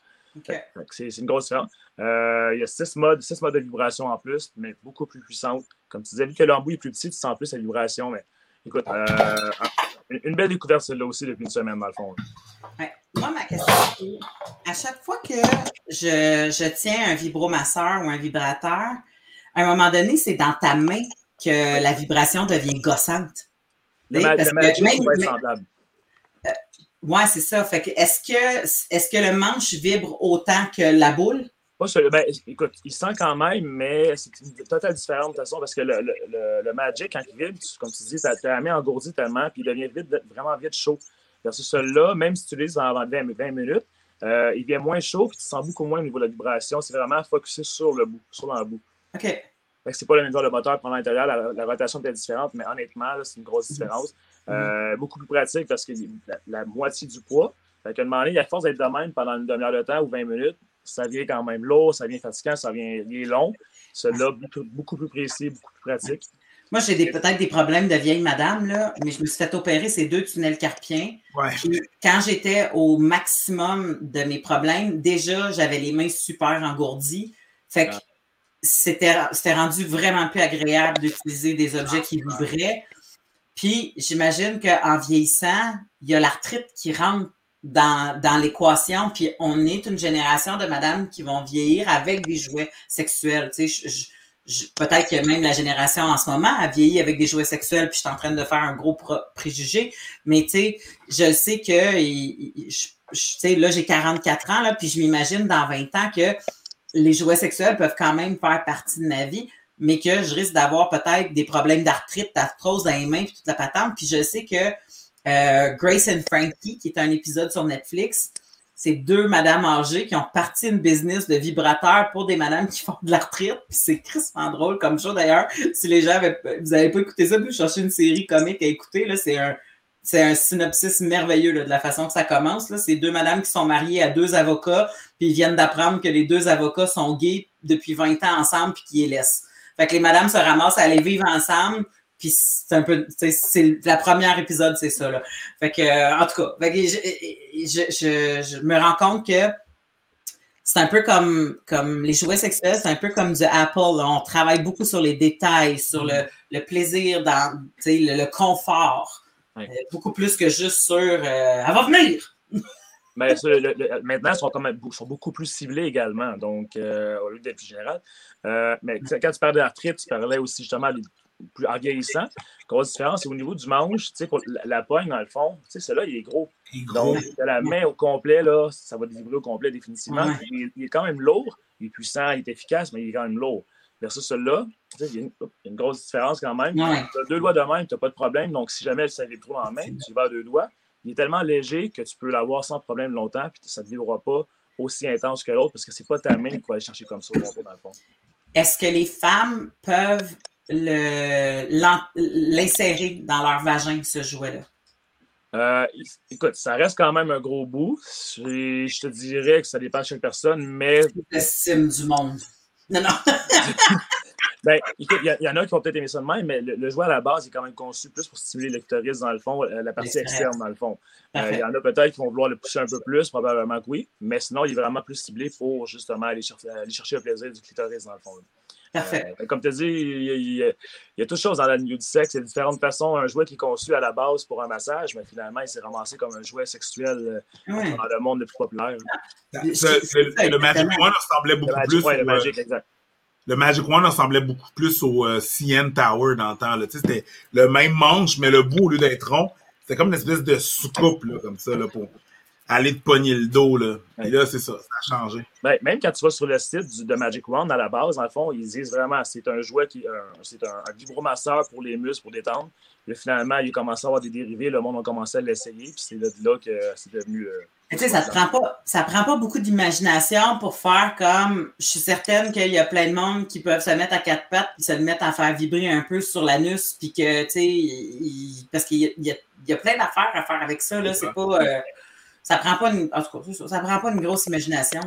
C'est une grosse différence. Euh, il y a 6 modes, 6 modes de vibration en plus, mais beaucoup plus puissantes. Comme tu disais, vu que l'embout est plus petit, tu sens plus la vibration. Mais écoute, euh, une belle découverte celle-là aussi depuis une semaine, dans le fond. Moi, ma question, c'est à chaque fois que je, je tiens un vibromasseur ou un vibrateur, à un moment donné, c'est dans ta main que la vibration devient gossante. Le, parce même, semblable. Euh, ouais, c'est ça. Fait que est-ce que est-ce que le manche vibre autant que la boule? Pas ben, écoute, il sent quand même, mais c'est une totale différence de toute façon parce que le, le, le, Magic, quand il vibre, comme tu dis, tu as la main engourdie tellement, puis il devient vite, vraiment vite chaud. Versus celui-là, même si tu l'utilises pendant 20, 20 minutes, euh, il devient moins chaud, puis tu sens beaucoup moins au niveau de la vibration. C'est vraiment focusé sur le bout, sur l'embout. OK c'est pas le même genre de moteur pour l'intérieur, la, rotation est différente, mais honnêtement, c'est une grosse différence. Euh, beaucoup plus pratique parce que la, la moitié du poids. Fait qu'à un moment donné, a force d'être de même pendant une demi-heure de temps ou 20 minutes, ça vient quand même lourd, ça vient fatigant, ça vient long. Celui-là, beaucoup, plus précis, beaucoup plus pratique. Moi, j'ai peut-être des problèmes de vieille madame, là, mais je me suis fait opérer ces deux tunnels carpiens. quand j'étais au maximum de mes problèmes, déjà, j'avais les mains super engourdies. Fait que c'était rendu vraiment plus agréable d'utiliser des objets qui vibraient. Puis j'imagine qu'en vieillissant, il y a l'arthrite qui rentre dans, dans l'équation, puis on est une génération de madames qui vont vieillir avec des jouets sexuels. Tu sais, peut-être que même la génération en ce moment a vieilli avec des jouets sexuels, puis je suis en train de faire un gros préjugé, mais tu sais, je sais que, je, sais, là, j'ai 44 ans, là, puis je m'imagine dans 20 ans que les jouets sexuels peuvent quand même faire partie de ma vie, mais que je risque d'avoir peut-être des problèmes d'arthrite, d'arthrose dans les mains, puis toute la patente. Puis je sais que euh, Grace and Frankie, qui est un épisode sur Netflix, c'est deux madames âgées qui ont parti une business de vibrateurs pour des madames qui font de l'arthrite. Puis c'est crispement drôle comme chose d'ailleurs. Si les gens avaient, vous n'avez pas écouté ça, vous cherchez une série comique à écouter, là, c'est un, c'est un synopsis merveilleux de la façon que ça commence. C'est deux madames qui sont mariées à deux avocats, puis ils viennent d'apprendre que les deux avocats sont gays depuis 20 ans ensemble, puis qu'ils les laissent. Fait que les madames se ramassent à aller vivre ensemble, puis c'est un peu, c'est la première épisode, c'est ça. Là. Fait que, euh, en tout cas, je, me rends compte que c'est un peu comme, comme les jouets sexuels, c'est un peu comme du Apple. On travaille beaucoup sur les détails, sur le, le plaisir, dans le, le confort. Euh, beaucoup plus que juste sur euh, Elle va venir! Mais maintenant, ils sont, quand sont beaucoup plus ciblés également, donc euh, au lieu d'être plus général. Euh, mais quand tu parlais d'arthrite, tu parlais aussi justement des plus en vieillissant. Grosse différence, c'est au niveau du manche, tu sais, pour la, poigne, dans le fond, tu sais, celui-là, il est gros. Donc, la main au complet, là, ça va vibrer au complet définitivement. Il, est quand même lourd, il est puissant, il est efficace, mais il est quand même lourd. Versus celui-là, il, y, a une grosse différence quand même. Tu as deux doigts de main, tu n'as pas de problème. Donc, si jamais ça vibre trop en main, tu vas à deux doigts. Il est tellement léger que tu peux l'avoir sans problème longtemps, puis ça ne te vibrera pas aussi intense que l'autre parce que c'est pas ta main qui va aller chercher comme ça dans le fond. Est-ce que les femmes peuvent l'insérer dans leur vagin, ce jouet-là? Euh, écoute, ça reste quand même un gros bout. Je te dirais que ça dépend de chaque personne, mais. L'estime du monde. Non, non. ben, écoute, il y, en a qui vont peut-être aimer ça de même, mais le, jouet à la base est quand même conçu plus pour stimuler le dans le fond, euh, la partie externe dans le fond. Euh, il y en a peut-être qui vont vouloir le pousser un peu plus, probablement que oui, mais sinon, il est vraiment plus ciblé pour justement aller chercher, aller chercher le plaisir du clitoris dans le fond. Parfait. Euh, comme tu as dit, il y, a, il toutes choses dans la du sexe. Il y a différentes façons. Un jouet qui est conçu à la base pour un massage, mais finalement, il s'est ramassé comme un jouet sexuel euh, dans le monde le plus populaire. le, Magic One ressemblait beaucoup plus. le, Magic, exact. le Magic One ressemblait beaucoup plus au euh, CN Tower dans le temps. C'était le même manche, mais le bout, au lieu d'être rond, c'était comme une espèce de soucoupe, là, comme ça, là, pour aller te pogner le dos. Là. Et là, c'est ça, ça a changé. Ben, même quand tu vas sur le site de Magic Wand, à la base, dans le fond, ils disent vraiment c'est un jouet qui c'est un, un, vibromasseur pour les muscles, pour détendre. Puis finalement, il a commencé à avoir des dérivés, le monde a commencé à l'essayer, puis c'est là, là que c'est devenu. Euh, tu sais, ça ne prend, pas, ça prend pas beaucoup d'imagination pour faire comme. Je suis certaine qu'il y a plein de monde qui peuvent se mettre à quatre pattes puis se mettre à faire vibrer un peu sur l'anus, puis que, tu sais, parce qu'il y, y, a plein d'affaires à faire avec ça, là. C'est pas. Euh, ça prend pas une, en tout cas, ça prend pas une grosse imagination.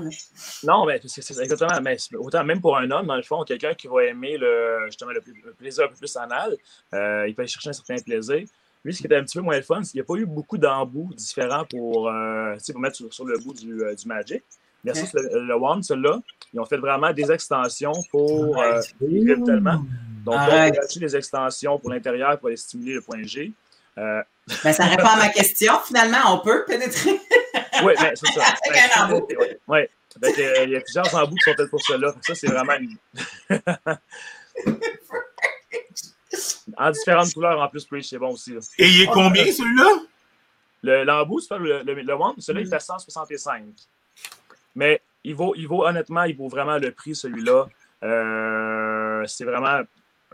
Non, mais c'est exactement. Mais autant même pour un homme, dans le fond, quelqu'un qui va aimer le, justement le, plaisir un peu plus anal, euh, il peut aller chercher un certain plaisir. Lui, ce qui était un petit peu moins le fun, c'est qu'il n'y a pas eu beaucoup d'embouts différents pour, euh, pour mettre sur, le bout du, euh, du Magic. Versus le, le Wand, celui-là, ils ont fait vraiment des extensions pour tellement. Donc, on a des extensions pour l'intérieur pour aller stimuler le point G. Euh, ben, ça répond à ma question. Finalement, on peut pénétrer. oui, mais c'est ça. Avec un embout. Oui. il y a plusieurs embouts qui sont faits pour cela. Ça, c'est vraiment en différentes couleurs en plus, c'est bon aussi. Et il est combien celui-là? L'embout, le, le, le, le One, celui-là, il est à 165. Mais il vaut, il vaut, honnêtement, il vaut vraiment le prix, celui-là. Euh, c'est vraiment.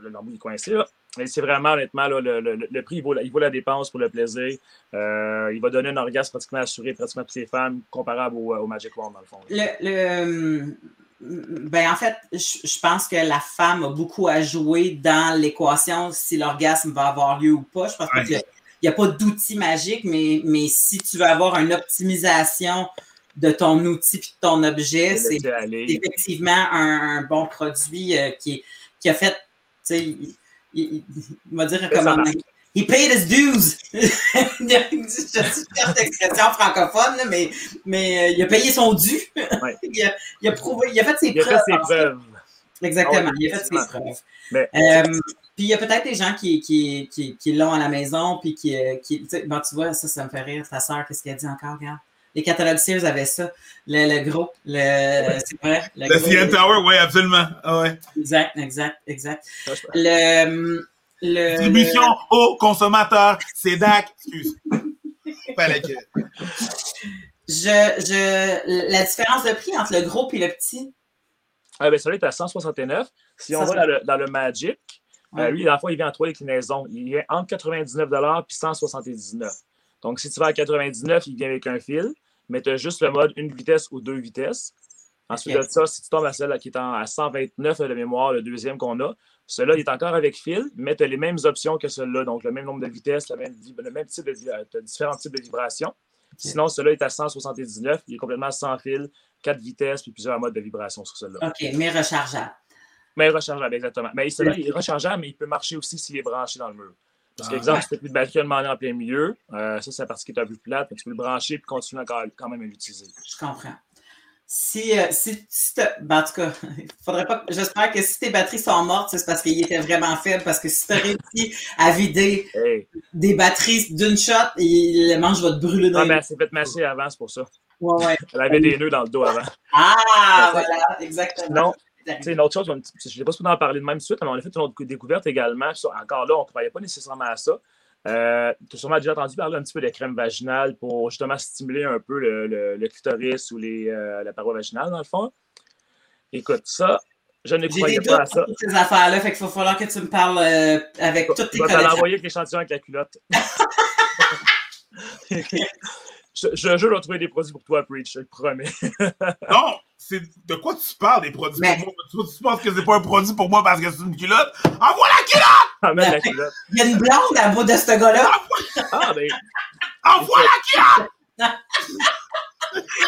L'embout est coincé, là c'est vraiment, honnêtement, le, le, prix, il vaut, il vaut, la dépense pour le plaisir. Euh, il va donner un orgasme pratiquement assuré pratiquement à toutes les femmes, comparable au, Magic Wand, dans le fond. Le, ben, en fait, je, pense que la femme a beaucoup à jouer dans l'équation si l'orgasme va avoir lieu ou pas. Je pense qu'il n'y a, pas d'outil magique, mais, mais si tu veux avoir une optimisation de ton outil et de ton objet, c'est effectivement un, bon produit euh, qui, qui a fait il, va dire comment. He paid his dues. je suis cette expression francophone, mais, mais euh, il a payé son dû. il, a, il, a prouvé, il a fait ses il preuves. A fait ses preuves. Exactement, il a fait ses preuves. Euh, puis il y a peut-être des gens qui, qui, qui, qui l'ont à la maison, puis qui, euh, qui bon, tu vois, ça, ça me fait rire. Ta soeur, qu'est-ce qu'elle dit encore, regarde? Les catalogues Sears avaient ça, le, le gros, le, c'est vrai. Le, le CN Tower, oui, absolument. Ah ouais. Exact, exact, exact. Le, le, Distribution aux consommateurs, c'est DAC. Excuse. Fallait que. Je, je, la différence de prix entre le gros et le petit? Ah, ben, celui est à 169. Si on va dans le, dans le Magic, euh, lui, à la fois, il vient en trois déclinaisons. Il est entre 99 et 179 donc, si tu vas à 99, il vient avec un fil, mais tu as juste le mode une vitesse ou deux vitesses. Ensuite de ça, si tu tombes à celle qui est à 129 de mémoire, le deuxième qu'on a, celui-là, il est encore avec fil, mais tu as les mêmes options que celui-là, donc le même nombre de vitesses, le même, le même type de, as différents types de vibrations. Sinon, celui-là est à 179, il est complètement sans fil, quatre vitesses, puis plusieurs modes de vibration sur celui-là. OK, mais rechargeable. Mais rechargeable, exactement. Mais celui-là, il est rechargeable, mais il peut marcher aussi s'il est branché dans le mur. Parce qu'exemple, ah. si tu plus de batterie à en plein milieu, euh, ça, c'est la partie qui est un peu plate, mais tu peux le brancher et continuer encore, quand même à l'utiliser. Je comprends. Si, euh, si, ben, en tout cas, faudrait pas. J'espère que si tes batteries sont mortes, c'est parce qu'il était vraiment faible. Parce que si tu as réussi à vider des batteries d'une shot, le manche va te brûler dans Ah, mais elle s'est fait masser avant, c'est pour ça. Ouais, ouais. Elle avait des nœuds dans le dos avant. Ah, voilà, exactement. Non. C'est une autre chose, je ne sais pas si on en parler de même suite, mais on a fait une autre découverte également. Encore là, on ne croyait pas nécessairement à ça. Euh, tu as sûrement déjà entendu parler un petit peu de crème vaginale pour justement stimuler un peu le, le, clitoris ou les, euh, la paroi vaginale, dans le fond. Écoute, ça, je ne croyais pas à ça. ces affaires-là, fait qu'il va falloir que tu me parles euh, avec toutes tes connaissances. Je vais t'envoyer avec l'échantillon avec la culotte. je, je jure de trouver des produits pour toi, Preach, je te promets. non, c'est de quoi tu parles des produits pour moi? Tu, tu penses que c'est pas un produit pour moi parce que c'est une culotte? Envoie la culotte! Amène la culotte. Il y a une blonde à bout de ce gars-là. Ah, ben. Envoie la culotte!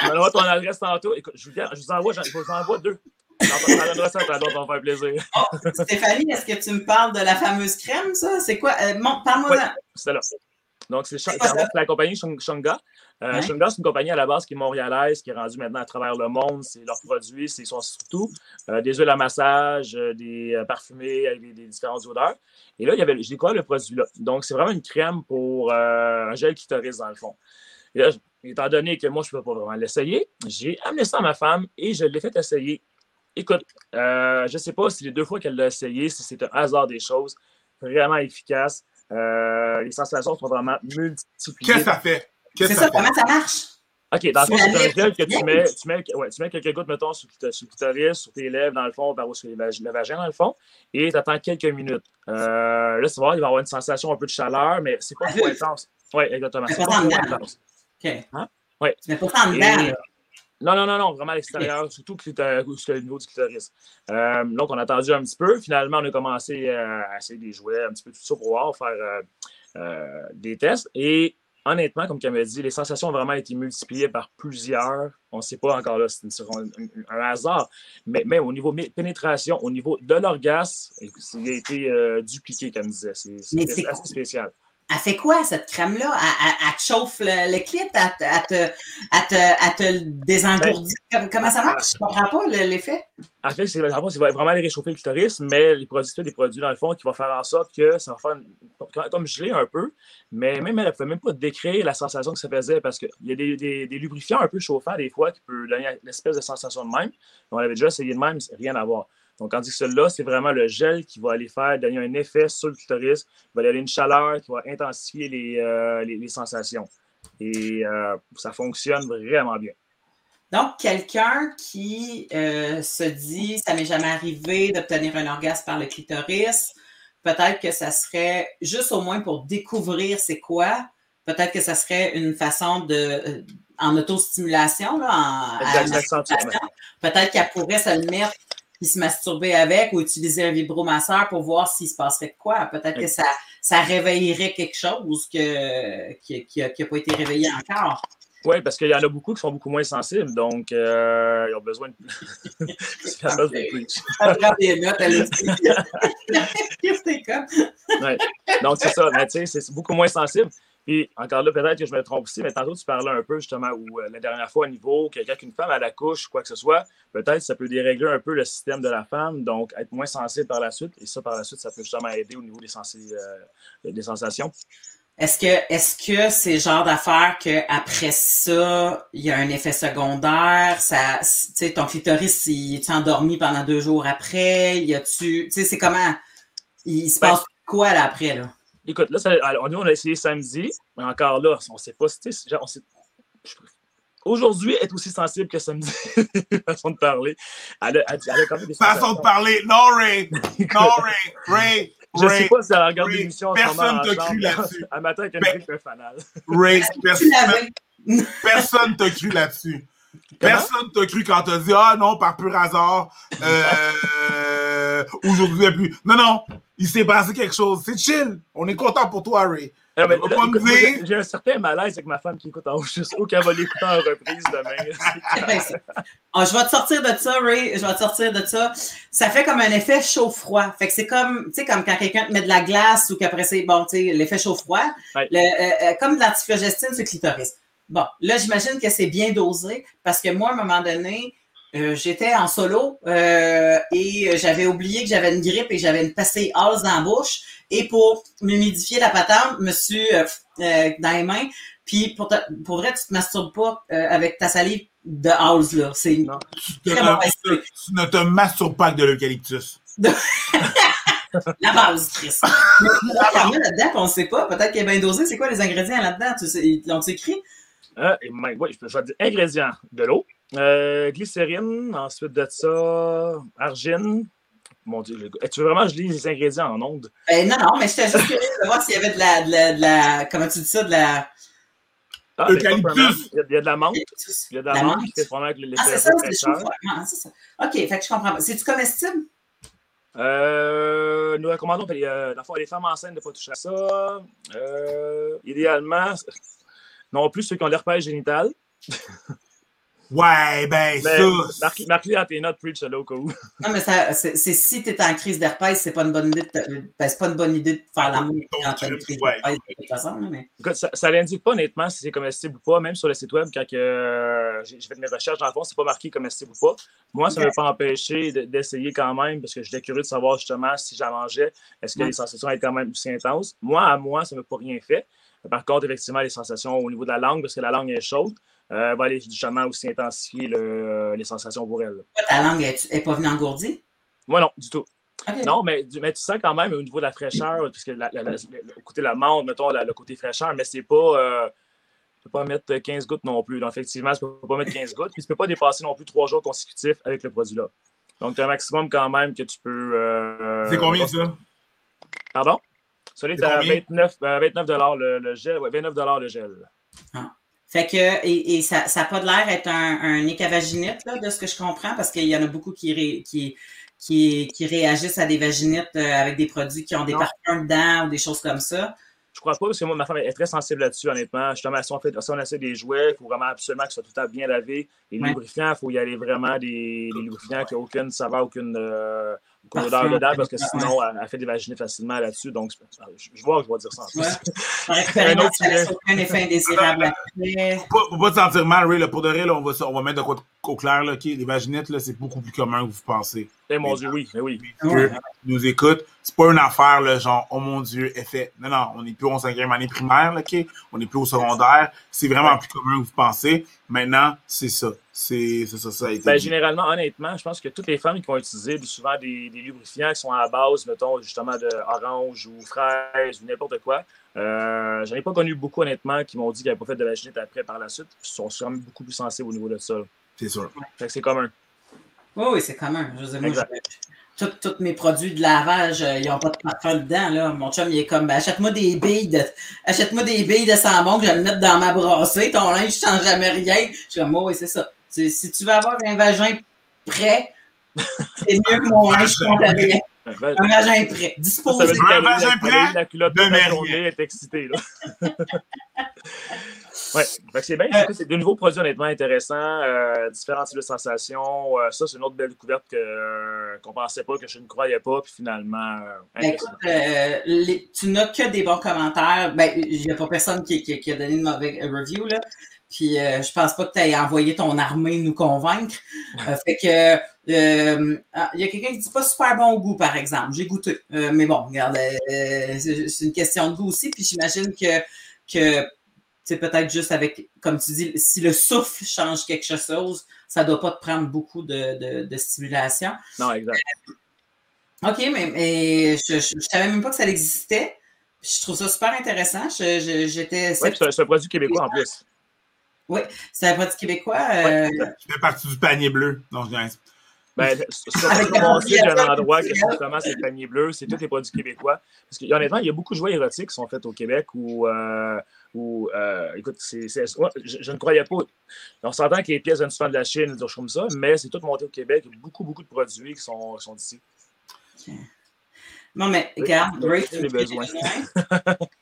On envoie ton adresse tantôt. Écoute, je vous, je vous envoie, je vous envoie deux. Ça va faire plaisir. Oh, Stéphanie, est-ce que tu me parles de la fameuse crème, ça? C'est quoi? Euh, Parle-moi oui, C'est là. Donc, c'est la compagnie Shunga. Euh, c'est une compagnie à la base qui est montréalaise, qui est rendue maintenant à travers le monde. C'est leurs produits, c'est sont surtout euh, des huiles à massage, euh, des parfumés avec des, différentes odeurs. Et là, il y avait, j'ai découvert le produit-là. Donc, c'est vraiment une crème pour un gel clitoris, dans le fond. Et là, étant donné que moi, je ne peux pas vraiment l'essayer, j'ai amené ça à ma femme et je l'ai fait essayer. Écoute, je ne sais pas si les deux fois qu'elle l'a essayé, si c'est un hasard des choses, vraiment efficace. les sensations sont vraiment multipliées. Qu'est-ce que ça fait? C'est ça, comment ça marche? OK, dans le fond, c'est un gel que tu mets, tu mets, ouais, tu mets quelques gouttes, mettons, sur, le clitoris, sur tes lèvres, dans le fond, par où sur le vagin, dans le fond, et tu attends quelques minutes. Euh, là, tu vas voir, il va y avoir une sensation un peu de chaleur, mais c'est pas trop intense. Oui, exactement. C'est pas trop intense. OK. Hein? Oui. Tu mets pas ça en dedans, non, non, non, non, vraiment à l'extérieur, surtout que le niveau du clitoris. Euh, donc, on a attendu un petit peu. Finalement, on a commencé à essayer des jouets, un petit peu tout ça pour voir, faire euh, euh des tests. Et honnêtement, comme elle m'a dit, les sensations ont vraiment été multipliées par plusieurs. On ne sait pas encore là, c'est un, hasard. Mais, mais au niveau pénétration, au niveau de l'orgasme, il a été euh, dupliqué, comme disait. C'est assez spécial elle fait quoi, cette crème-là? Elle, te chauffe le, le clit? Elle, te, te, désengourdit? Ben, comment ça marche? Je ne comprends pas l'effet. En fait, c'est vraiment aller réchauffer le clitoris, mais les produits, c'est des produits, dans le fond, qui vont faire en sorte que ça va faire comme gelé un peu, mais même elle ne pouvait même pas décrire la sensation que ça faisait parce qu'il y a des, des, lubrifiants un peu chauffants, des fois, qui peuvent donner une espèce de sensation de même. On avait déjà essayé de même, rien à voir. Donc, tandis que celui-là, c'est vraiment le gel qui va aller faire, donner un effet sur le clitoris, qui va donner une chaleur, qui va intensifier les, euh, les, sensations. Et euh, ça fonctionne vraiment bien. Donc, quelqu'un qui euh, se dit, ça m'est jamais arrivé d'obtenir un orgasme par le clitoris, peut-être que ça serait juste au moins pour découvrir c'est quoi, peut-être que ça serait une façon de, en autostimulation, là, en, peut-être qu'elle pourrait se le mettre se masturber avec ou utiliser un vibromasseur pour voir s'il se passerait quoi. Peut-être que ça, ça réveillerait quelque chose que, qui n'a pas été réveillé encore. Oui, parce qu'il y en a beaucoup qui sont beaucoup moins sensibles, donc euh, ils ont besoin de. des notes, ouais. Donc, c'est ça, mais tu sais, c'est beaucoup moins sensible. Puis encore là, peut-être que je me trompe aussi, mais tantôt tu parlais un peu justement où euh, la dernière fois au niveau quelqu'un qu'une femme à la couche, quoi que ce soit, peut-être ça peut dérégler un peu le système de la femme, donc être moins sensible par la suite. Et ça, par la suite, ça peut justement aider au niveau des, euh, des sensations. Est-ce que est-ce que c'est le genre d'affaire qu'après ça, il y a un effet secondaire? Ça, ton clitoris, il est endormi pendant deux jours après? Y a-tu. Tu sais, c'est comment? Il se ben passe quoi là après? Là? Écoute, là, on, on a essayé samedi, mais encore là, on ne sait pas. Genre, Aujourd'hui, est aussi sensible que samedi. façon de parler. Elle a, elle a quand même des façon de parler. Non, Ray. Non, Ray. Ray. Je ne sais pas si elle regarde l'émission. Personne ne t'a cru là-dessus. Un matin avec un ben, fanal. Ray, personne, personne t'a cru là-dessus. Personne t'a cru quand t'as dit Ah non, par pur hasard, euh, aujourd'hui, il plus. Non, non, il s'est passé quelque chose. C'est chill. On est content pour toi, Ray. Ah, j'ai un certain malaise avec ma femme qui écoute en haut. Je sais qu'elle va l'écouter en reprise demain. oh, je vais te sortir de ça, Ray. Je vais te sortir de ça. Ça fait comme un effet chaud-froid. Fait que c'est comme, tu sais, comme quand quelqu'un te met de la glace ou qu'après c'est, bon, tu sais, l'effet chaud-froid. Euh, euh, comme de l'antiflogestine, c'est clitoris. Bon, là, j'imagine que c'est bien dosé parce que moi, à un moment donné, euh, j'étais en solo euh, et j'avais oublié que j'avais une grippe et j'avais une pastille Halls dans la bouche. Et pour m'humidifier la patente, je me suis euh, dans les mains. Puis pour, pour vrai, tu te masturbes pas avec ta salive de Halls, là. C'est tu, tu, ne te masturbes pas avec de l'eucalyptus. la base, Chris. là-dedans, on ne sait pas. Peut-être qu'il est bien dosé. C'est quoi les ingrédients là-dedans? Tu sais, ils l'ont écrit? Euh, oui, je peux dire ingrédients de l'eau, euh, glycérine, ensuite de ça, argine. Mon Dieu, tu veux vraiment que je lis les ingrédients en ondes? Ben, non, non, mais j'étais juste curieux de voir s'il y avait de la, de la, de la, Comment tu dis ça? De la. Ah, il, y a, il y a de la menthe. Il y a de la, menthe qui fait vraiment avec l'effet ah, c'est ça, c'est ça. OK, fait que je comprends. C'est-tu comestible? Euh, nous recommandons euh, les femmes enceintes de ne pas toucher à ça. Euh, idéalement, non plus ceux qui ont l'herpès génital. Ouais, ben, ça. Marque-les à tes notes, preach là, au cas où. Non, mais c'est si tu es en crise d'herpès, c'est pas une bonne idée de, ben, pas une bonne idée de faire l'amour quand tu as une crise d'herpès de toute façon. Mais... Écoute, ça, pas honnêtement si c'est comestible ou pas, même sur le site web, quand euh, j'ai fait mes recherches, dans le fond, c'est pas marqué comestible ou pas. Moi, ça ne m'a pas empêché d'essayer quand même, parce que j'étais curieux de savoir justement si j'en mangeais, est-ce que les sensations étaient quand même aussi intenses. Moi, à moi, ça ne m'a pas rien fait. Par contre, effectivement, les sensations au niveau de la langue, parce que la langue est chaude, euh, va aller justement aussi intensifier euh, les sensations pour elle. Ta langue n'est pas venue engourdie? Moi, non, du tout. Non, mais, mais, tu sens quand même au niveau de la fraîcheur, puisque la, le côté de la menthe, mettons, le côté fraîcheur, mais c'est pas. Euh, tu ne peux pas mettre 15 gouttes non plus. Donc, effectivement, tu ne peux pas mettre 15 gouttes. Puis, tu ne peux pas dépasser non plus trois jours consécutifs avec le produit-là. Donc, tu as un maximum quand même que tu peux. Euh, c'est combien ça? Pardon? Celui est à 29, 29 le, le, gel. Ouais, 29 le gel. Ah. Fait que, et, ça n'a pas de l'air d'être un, un écavaginite, là, de ce que je comprends, parce qu'il y en a beaucoup qui, qui, qui, qui, réagissent à des vaginites euh, avec des produits qui ont des parfums dedans ou des choses comme ça. Je crois pas, parce que moi, ma femme est très sensible là-dessus, honnêtement. Justement, si on, fait, si on essaie des jouets, il faut vraiment absolument que ce soit tout à bien lavé. Les lubrifiants, il faut y aller vraiment des, des lubrifiants qui n'ont aucune saveur, aucune. Euh, parce que sinon, elle, fait des vaginites facilement là-dessus. Donc, je, vois que je vais dire ça en plus. Ouais. un autre aucun effet indésirable. Pour pas te sentir mal, Ray, là, pour de vrai, là, on, va, on va mettre de quoi au clair. Là, okay? Les vaginites, c'est beaucoup plus commun que vous pensez. Eh mon Dieu, oui, mais oui. Ouais. nous écoute, c'est pas une affaire, là, genre, oh mon Dieu, effet. Non, non, on n'est plus en cinquième année primaire, là, OK? On n'est plus au secondaire. C'est vraiment plus commun que vous pensez. Maintenant, c'est ça. C'est ça, ça a été ben, généralement, honnêtement, je pense que toutes les femmes qui vont utiliser souvent des, des lubrifiants qui sont à la base, mettons, justement, d'orange ou fraise ou n'importe quoi, euh, j'en ai pas connu beaucoup, honnêtement, qui m'ont dit qu'ils n'avaient pas fait de vaginite après par la suite. Ils sont quand même beaucoup plus sensibles au niveau de ça. C'est sûr. Fait que c'est commun. Oui, oui, c'est commun. Je tous mes produits de lavage, euh, ils n'ont pas de parfum dedans. Là. Mon chum, il est comme ben, achète-moi des billes de achète-moi des billes de que je vais le mettre dans ma brassée. Ton linge ne change jamais rien. Je suis comme, oh, oui, c'est ça. Si tu veux avoir un vagin prêt, c'est mieux que mon linge rien. Un vagin prêt, disposé. Un vagin prêt, la culotte de mer est excitée. Là. Oui, c'est bien. Euh, c'est de nouveaux produits honnêtement intéressants, euh, différents types de sensations. Euh, ça, c'est une autre belle découverte que, qu'on ne pensait pas, que je ne croyais pas, puis finalement. Ben, tu n'as que des bons commentaires. Ben, il n'y a pas personne qui, qui, a donné une mauvaise review, là. Puis je pense pas que tu aies envoyé ton armée nous convaincre. fait que ah, il y a quelqu'un qui dit pas super bon goût, par exemple. J'ai goûté. mais bon, regarde, c'est une question de goût aussi. Puis j'imagine que, que c'est peut-être juste avec, comme tu dis, si le souffle change quelque chose, ça ne doit pas te prendre beaucoup de, de, stimulation. Non, exact. OK, mais, je ne savais même pas que ça existait. Je trouve ça super intéressant. J'étais. Oui, c'est un produit québécois en plus. Oui, c'est un produit québécois. Euh... fais partie du panier bleu. Non, je ben, sur, mon site, j'ai un endroit que justement c'est le panier bleu, c'est tous les produits québécois. Parce qu'honnêtement, il y a beaucoup de jouets érotiques qui sont faits au Québec où, euh, euh, écoute, c'est, je, ne croyais pas. On s'entend que les pièces viennent souvent de la Chine, des choses comme ça, mais c'est tout monté au Québec. Il y a beaucoup, beaucoup de produits qui sont, sont d'ici. Non, mais regarde,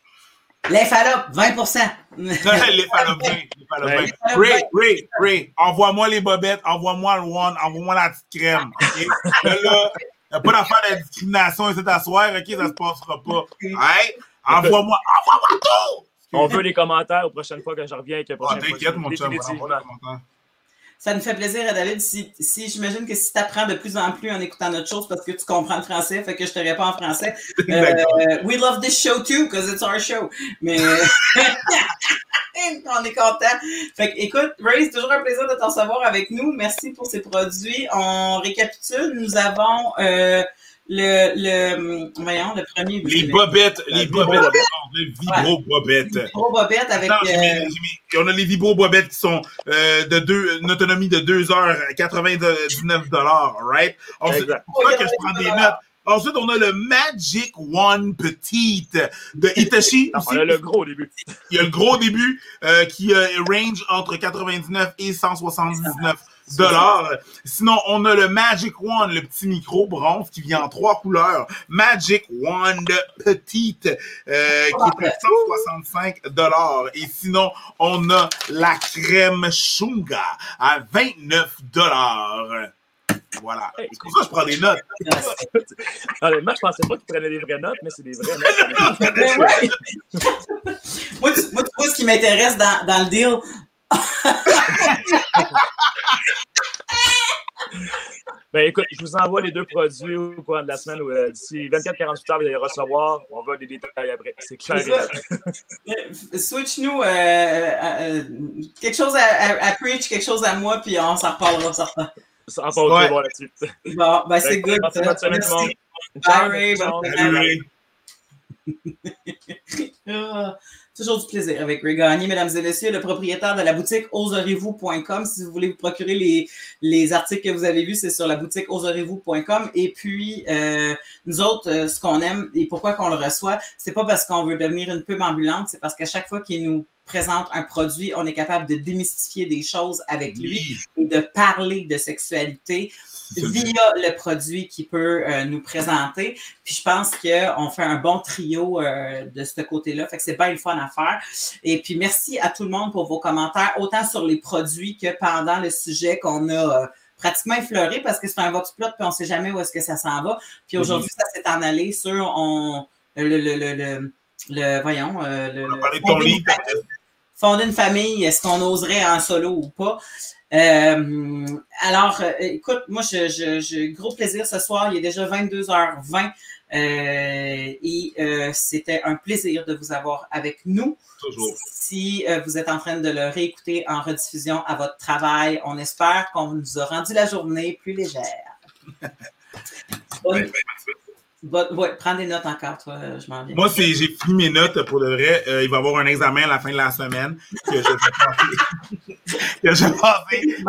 Ray, tu besoins. L'infalope, 20 L'infalope 20. Ray, Ray, Ray, envoie-moi les bobettes, envoie-moi le one, envoie-moi la petite crème. Okay? là, là, il n'y a pas d'affaire de discrimination ici t'asseoir, OK? Ça ne se passera pas. Hey, envoie-moi, envoie-moi tout! On veut les commentaires aux prochaines fois que je reviens. Ah, t'inquiète, mon chum, ça nous fait plaisir, David. Si, si j'imagine que si tu apprends de plus en plus en écoutant notre chose parce que tu comprends le français, fait que je te réponds en français. Euh, we love this show too, because it's our show. Mais on est content. Fait que, écoute, Ray, c'est toujours un plaisir de t'en savoir avec nous. Merci pour ces produits. On récapitule. Nous avons euh, le, le, voyons, le premier. Les bobettes, les bobettes, les vibro-bobettes. Les vibro-bobettes avec. Euh... On a les vibro-bobettes qui sont euh, de deux, une autonomie de 2 heures, 99 dollars, right? Pour ça que je prends des notes. Ensuite, on a le Magic One Petite de Hitachi. on a le gros début. Il y a le gros début euh, qui euh, range entre 99 et 179 dollars. Sinon, on a le Magic Wand, le petit micro bronze qui vient en trois couleurs. Magic Wand petite euh, qui est à 165 dollars. Et sinon, on a la crème Shunga à 29 dollars. Voilà. C'est pour ça que je prends des notes. Honnêtement, je pensais pas qu'ils prenaient des vraies notes, mais c'est des vraies notes. moi, tu, moi, tu vois, ce qui m'intéresse dans, dans le deal, ben écoute, je vous envoie les deux produits au cours de la semaine. Euh, d'ici 24-48 heures, vous allez les recevoir. On va des détails après. C'est clair. Switch-nous euh, euh, quelque chose à, à, preach, quelque chose à moi, puis on s'en reparlera. Ça parle ouais. là-dessus. Bon, ben c'est good. Merci, bonne semaine, tout le monde. Bye, Toujours du plaisir avec Ray Gagné, mesdames et messieurs, le propriétaire de la boutique oserez-vous.com. Si vous voulez vous procurer les, les articles que vous avez vus, c'est sur la boutique oserez-vous.com. Et puis, euh, nous autres, euh, ce qu'on aime et pourquoi qu'on le reçoit, c'est pas parce qu'on veut devenir une pub ambulante, c'est parce qu'à chaque fois qu'il nous présente un produit, on est capable de démystifier des choses avec lui et de parler de sexualité via le produit qu'il peut euh, nous présenter. Puis je pense qu'on fait un bon trio euh, de ce côté-là. Fait que c'est bien le fun à faire. Et puis merci à tout le monde pour vos commentaires, autant sur les produits que pendant le sujet qu'on a. Euh, pratiquement effleuré parce que c'est un vox plot puis on ne sait jamais où est-ce que ça s'en va. Puis aujourd'hui, ça s'est en allé sur on, le, le, le, le, voyons, le, fonder une famille, est-ce qu'on oserait en solo ou pas? Euh, alors, euh, écoute, moi, j'ai je, je, gros plaisir ce soir. Il est déjà 22h20 euh, et euh, c'était un plaisir de vous avoir avec nous. Toujours. Si vous êtes en train de le réécouter en rediffusion à votre travail, on espère qu'on vous a rendu la journée plus légère. ouais, prends des notes encore, toi, je m'en viens. Moi, j'ai fini mes notes pour le vrai. Euh, il va y avoir un examen à la fin de la semaine que je vais passer. que je vais passer.